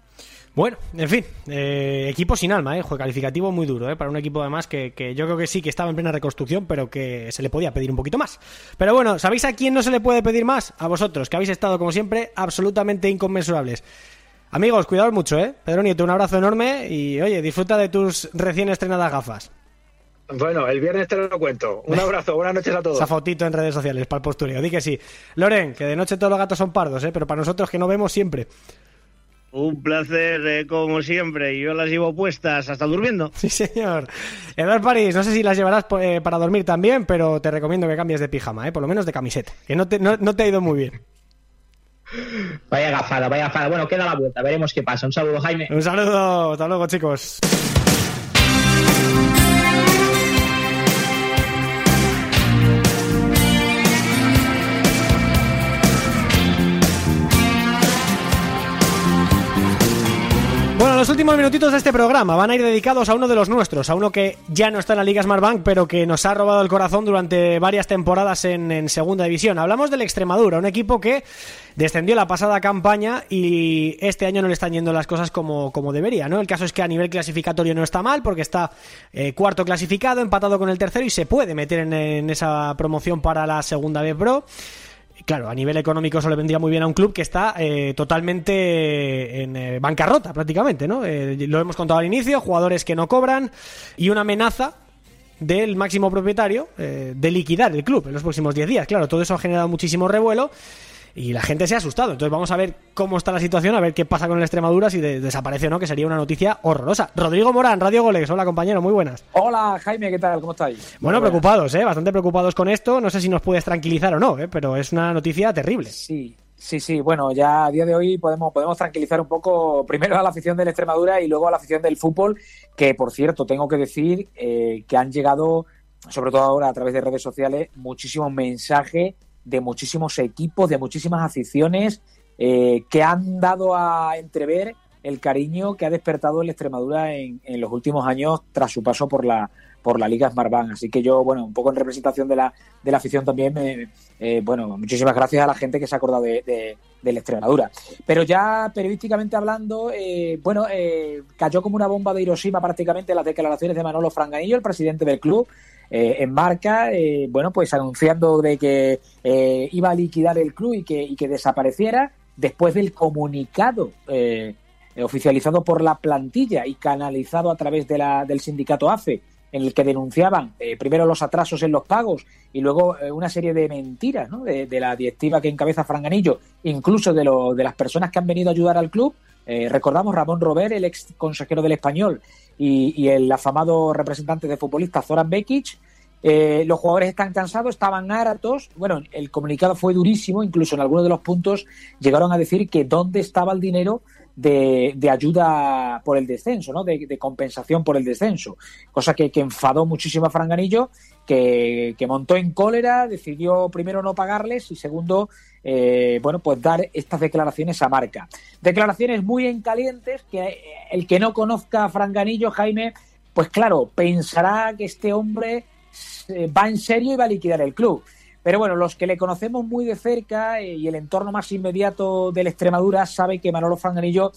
Bueno, en fin, eh, equipo sin alma, ¿eh? Juego calificativo muy duro, ¿eh? Para un equipo además que, que, yo creo que sí que estaba en plena reconstrucción, pero que se le podía pedir un poquito más. Pero bueno, ¿sabéis a quién no se le puede pedir más? A vosotros, que habéis estado, como siempre, absolutamente inconmensurables. Amigos, cuidaos mucho, ¿eh? Pedro Nieto, un abrazo enorme y, oye, disfruta de tus recién estrenadas gafas. Bueno, el viernes te lo cuento. Un abrazo, buenas noches a todos. Esa fotito en redes sociales para el. Di que sí. Loren, que de noche todos los gatos son pardos, ¿eh? Pero para nosotros que no vemos siempre. Un placer, eh, como siempre. Yo las llevo puestas hasta durmiendo. Sí, señor. Eduard París, no sé si las llevarás eh, para dormir también, pero te recomiendo que cambies de pijama, eh, por lo menos de camiseta, que no te, no, no te ha ido muy bien. Vaya gafada, vaya gafada. Bueno, queda la vuelta, veremos qué pasa. Un saludo, Jaime. Un saludo, hasta luego, chicos. Bueno, los últimos minutitos de este programa van a ir dedicados a uno de los nuestros, a uno que ya no está en la Liga Smartbank, pero que nos ha robado el corazón durante varias temporadas en, en Segunda División. Hablamos del Extremadura, un equipo que descendió la pasada campaña y este año no le están yendo las cosas como, como debería, ¿no? El caso es que a nivel clasificatorio no está mal porque está eh, cuarto clasificado, empatado con el tercero y se puede meter en, en esa promoción para la Segunda B Pro claro, a nivel económico eso le vendría muy bien a un club que está eh, totalmente en eh, bancarrota prácticamente, ¿no? Eh, lo hemos contado al inicio, jugadores que no cobran y una amenaza del máximo propietario de liquidar el club en los próximos 10 días. Claro, todo eso ha generado muchísimo revuelo. Y la gente se ha asustado. Entonces vamos a ver cómo está la situación, a ver qué pasa con el Extremadura, si de- desaparece o no, que sería una noticia horrorosa. Rodrigo Morán, Radio Golex, hola compañero, muy buenas. Hola Jaime, ¿qué tal? ¿Cómo estáis? Bueno, Muy buenas. preocupados, ¿eh? Bastante preocupados con esto. No sé si nos puedes tranquilizar o no, ¿eh? Pero es una noticia terrible. Sí, sí, sí. Bueno, ya a día de hoy podemos, podemos tranquilizar un poco primero a la afición del Extremadura y luego a la afición del fútbol, que por cierto, tengo que decir eh, que han llegado, sobre todo ahora a través de redes sociales, muchísimos mensajes de muchísimos equipos, de muchísimas aficiones eh, que han dado a entrever el cariño que ha despertado el Extremadura en, en los últimos años tras su paso por la por la Liga Smartbank. Así que yo, bueno, un poco en representación de la, de la afición también, eh, bueno, muchísimas gracias a la gente que se ha acordado de, del Extremadura. Pero ya periodísticamente hablando, eh, bueno, cayó como una bomba de Hiroshima prácticamente las declaraciones de Manolo Franganillo, el presidente del club, eh, en marca, eh, bueno, pues anunciando de que eh, iba a liquidar el club y que, y que desapareciera después del comunicado oficializado por la plantilla y canalizado a través de la, del sindicato AFE, en el que denunciaban primero los atrasos en los pagos y luego una serie de mentiras de, la directiva que encabeza Franganillo, incluso de, lo- de las personas que han venido a ayudar al club. Recordamos Ramón Robert, el ex consejero del Español, y, el afamado representante de futbolistas Zoran Bekic. Eh, los jugadores están cansados, estaban hartos. Bueno, el comunicado fue durísimo, incluso en algunos de los puntos llegaron a decir que dónde estaba el dinero de, de ayuda por el descenso, ¿no? De, de compensación por el descenso. Cosa que, que enfadó muchísimo a Franganillo, que, montó en cólera, decidió primero no pagarles y segundo, eh, bueno, pues dar estas declaraciones a marca. Declaraciones muy en calientes que el que no conozca a Franganillo, Jaime, pues claro, pensará que este hombre va en serio y va a liquidar el club. Pero bueno, los que le conocemos muy de cerca eh, y el entorno más inmediato del Extremadura saben que Manolo Franganillo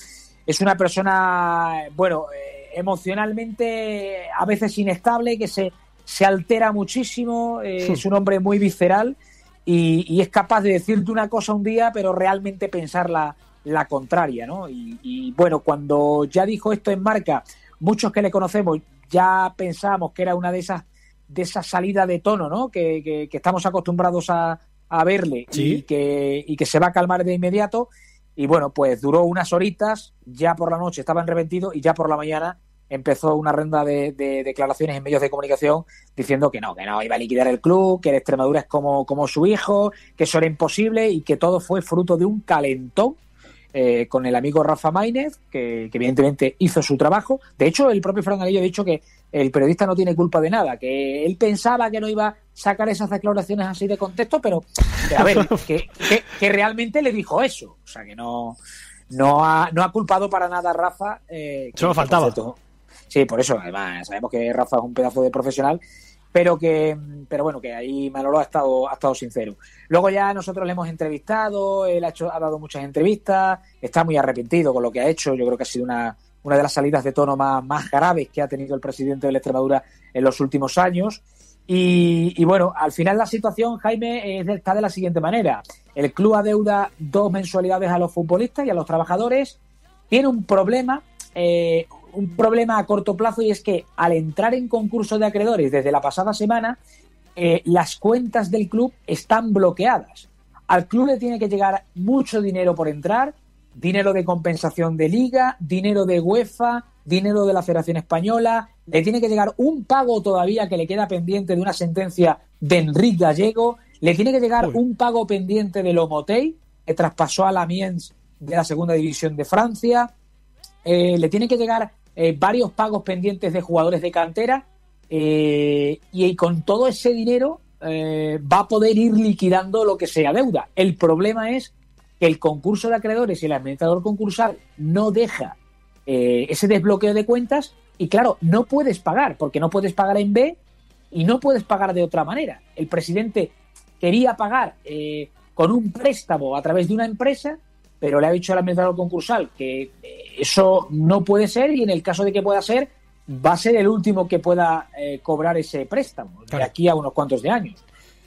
es una persona, bueno, eh, emocionalmente a veces inestable, que se, se altera muchísimo, eh, Sí. es un hombre muy visceral y, y es capaz de decirte una cosa un día, pero realmente pensar la, la contraria, ¿no? Y, y, bueno, cuando ya dijo esto en marca, muchos que le conocemos ya pensábamos que era una de esas de esa salida de tono, ¿no? Que, que- que estamos acostumbrados a, a verle Sí. y, que, y que se va a calmar de inmediato. Y bueno, pues duró unas horitas, ya por la noche estaba enreventido y ya por la mañana empezó una ronda de, de declaraciones en medios de comunicación diciendo que no, que no iba a liquidar el club, que el Extremadura es como, como su hijo, que eso era imposible y que todo fue fruto de un calentón eh, con el amigo Rafa Maínez, que, que evidentemente hizo su trabajo. De hecho, el propio Fran Anillo ha dicho que el periodista no tiene culpa de nada, que él pensaba que no iba a sacar esas declaraciones así de contexto, pero a ver, que, que- que realmente le dijo eso. O sea, que no, no, ha, no ha culpado para nada a Rafa. eh, Solo faltaba. cierto, Sí, por eso, además, sabemos que Rafa es un pedazo de profesional, pero que, pero bueno, que ahí Manolo ha estado, ha estado sincero. Luego ya nosotros le hemos entrevistado, él ha, hecho, ha dado muchas entrevistas, está muy arrepentido con lo que ha hecho, yo creo que ha sido una, una de las salidas de tono más, más graves que ha tenido el presidente de la Extremadura en los últimos años. Y, bueno, al final la situación, Jaime, está de la siguiente manera. El club adeuda dos mensualidades a los futbolistas y a los trabajadores. Tiene un problema, eh, un problema a corto plazo y es que al entrar en concurso de acreedores desde la pasada semana, eh, las cuentas del club están bloqueadas. Al club le tiene que llegar mucho dinero por entrar, dinero de compensación de liga, dinero de UEFA, dinero de la Federación Española, le tiene que llegar un pago todavía que le queda pendiente de una sentencia de Enrique Gallego, le tiene que llegar un pago pendiente de Lomotey, que traspasó a la Amiens de la segunda división de Francia, eh, le tiene que llegar eh, varios pagos pendientes de jugadores de cantera eh, y, con todo ese dinero eh, va a poder ir liquidando lo que sea deuda. El problema es que el concurso de acreedores y el administrador concursal no deja ese desbloqueo de cuentas y claro, no puedes pagar porque no puedes pagar en B y no puedes pagar de otra manera. El presidente quería pagar con un préstamo a través de una empresa, pero le ha dicho al administrador concursal que eso no puede ser y en el caso de que pueda ser, va a ser el último que pueda eh, cobrar ese préstamo de aquí a unos cuantos de años.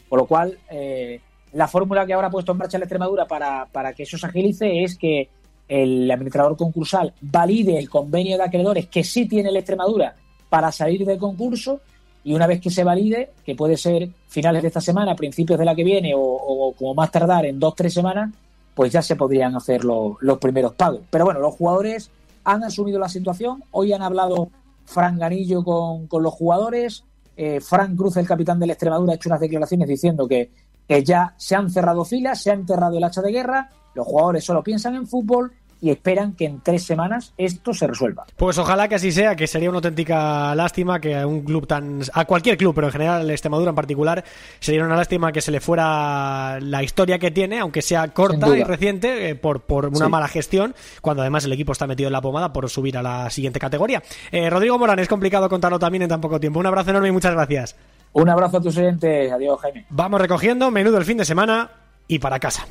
Por lo cual, eh, la fórmula que ahora ha puesto en marcha la Extremadura para, para que eso se agilice es que el administrador concursal valide el convenio de acreedores que sí tiene la Extremadura para salir del concurso y una vez que se valide, que puede ser finales de esta semana, principios de la que viene o, o como más tardar en dos, tres semanas, pues ya se podrían hacer los primeros pagos. Pero bueno, los jugadores han asumido la situación, hoy han hablado Fran Ganillo con, con los jugadores, eh, Fran Cruz, el capitán de la Extremadura, ha hecho unas declaraciones diciendo que, que ya se han cerrado filas, se ha enterrado el hacha de guerra, los jugadores solo piensan en fútbol y esperan que en tres semanas esto se resuelva. Pues ojalá que así sea, que sería una auténtica lástima que a un club tan. a cualquier club, pero en general Extremadura en particular, sería una lástima que se le fuera la historia que tiene, aunque sea corta y reciente, eh, por, por una mala gestión, cuando además el equipo está metido en la pomada por subir a la siguiente categoría. Eh, Rodrigo Morán, es complicado contarlo también en tan poco tiempo. Un abrazo enorme y muchas gracias. Un abrazo a tus oyentes. Adiós, Jaime. Vamos recogiendo menudo el fin de semana y para casa.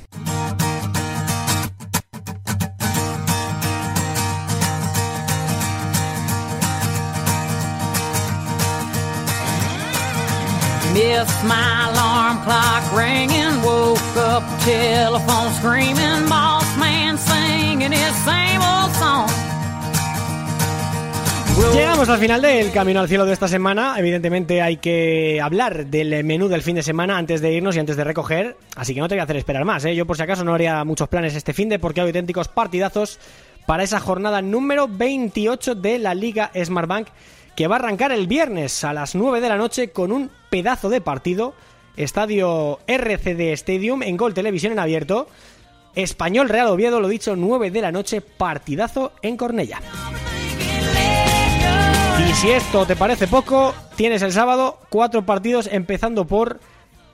Llegamos al final del Camino al Cielo de esta semana. Evidentemente hay que hablar del menú del fin de semana antes de irnos y antes de recoger. Así que no te voy a hacer esperar más. ¿eh? Yo por si acaso no haría muchos planes este fin de porque hay auténticos partidazos para esa jornada número 28 de la Liga Smartbank que va a arrancar el viernes a las 9 de la noche con un pedazo de partido. Estadio RCD Stadium en Gol Televisión en abierto. Español Real Oviedo, lo dicho, 9 de la noche, partidazo en Cornella. Y si esto te parece poco, tienes el sábado cuatro partidos empezando por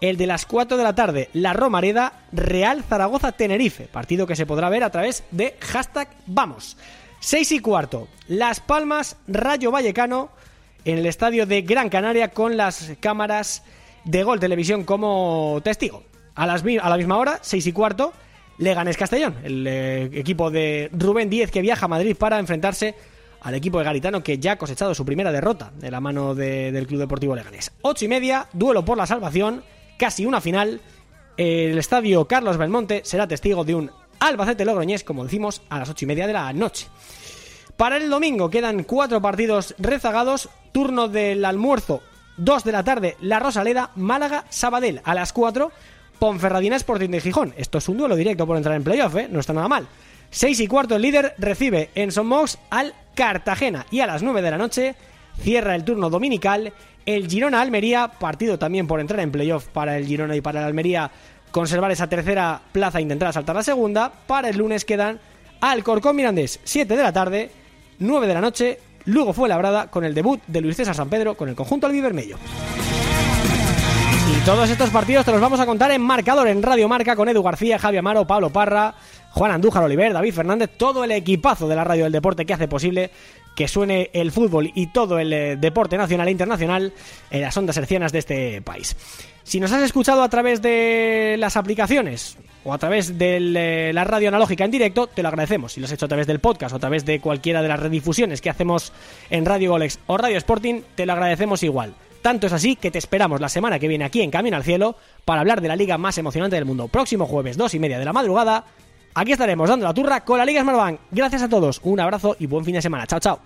el de las 4 de la tarde, la Romareda Real Zaragoza Tenerife, partido que se podrá ver a través de hashtag Vamos. 6 y cuarto, Las Palmas, Rayo Vallecano, en el estadio de Gran Canaria con las cámaras de Gol Televisión como testigo. A, las, a la misma hora, 6 y cuarto, Leganés Castellón, el eh, equipo de Rubén Díez que viaja a Madrid para enfrentarse al equipo de Garitano que ya ha cosechado su primera derrota de la mano del Club Deportivo Leganés. 8 y media, duelo por la salvación, casi una final. El estadio Carlos Belmonte será testigo de un Albacete Logroñés, como decimos, a las ocho y media de la noche. Para el domingo quedan cuatro partidos rezagados. Turno del almuerzo, 2 de la tarde, La Rosaleda, Málaga, Sabadell. A las 4, Ponferradina Sporting de Gijón. Esto es un duelo directo por entrar en playoff, ¿eh? No está nada mal. 6 y cuarto, el líder recibe en Mox al Cartagena. Y a las 9 de la noche cierra el turno dominical el Girona Almería. Partido también por entrar en playoff para el Girona y para el Almería conservar esa tercera plaza e intentar saltar la segunda. Para el lunes quedan Alcorcón Mirandés, 7 de la tarde, 9 de la noche, luego fue labrada con el debut de Luis César San Pedro con el conjunto albivermello. Y todos estos partidos te los vamos a contar en marcador en Radio Marca con Edu García, Javi Amaro, Pablo Parra, Juan Andújar Oliver, David Fernández, todo el equipazo de la radio del deporte que hace posible que suene el fútbol y todo el eh, deporte nacional e internacional en las ondas hercianas de este país. Si nos has escuchado a través de las aplicaciones o a través de la radio analógica en directo, te lo agradecemos. Si lo has hecho a través del podcast o a través de cualquiera de las redifusiones que hacemos en Radio Golex o Radio Sporting, te lo agradecemos igual. Tanto es así que te esperamos la semana que viene aquí en Camino al Cielo para hablar de la liga más emocionante del mundo. Próximo jueves, dos y media de la madrugada. Aquí estaremos dando la turra con la Liga Smartbank. Gracias a todos, un abrazo y buen fin de semana. Chao, chao.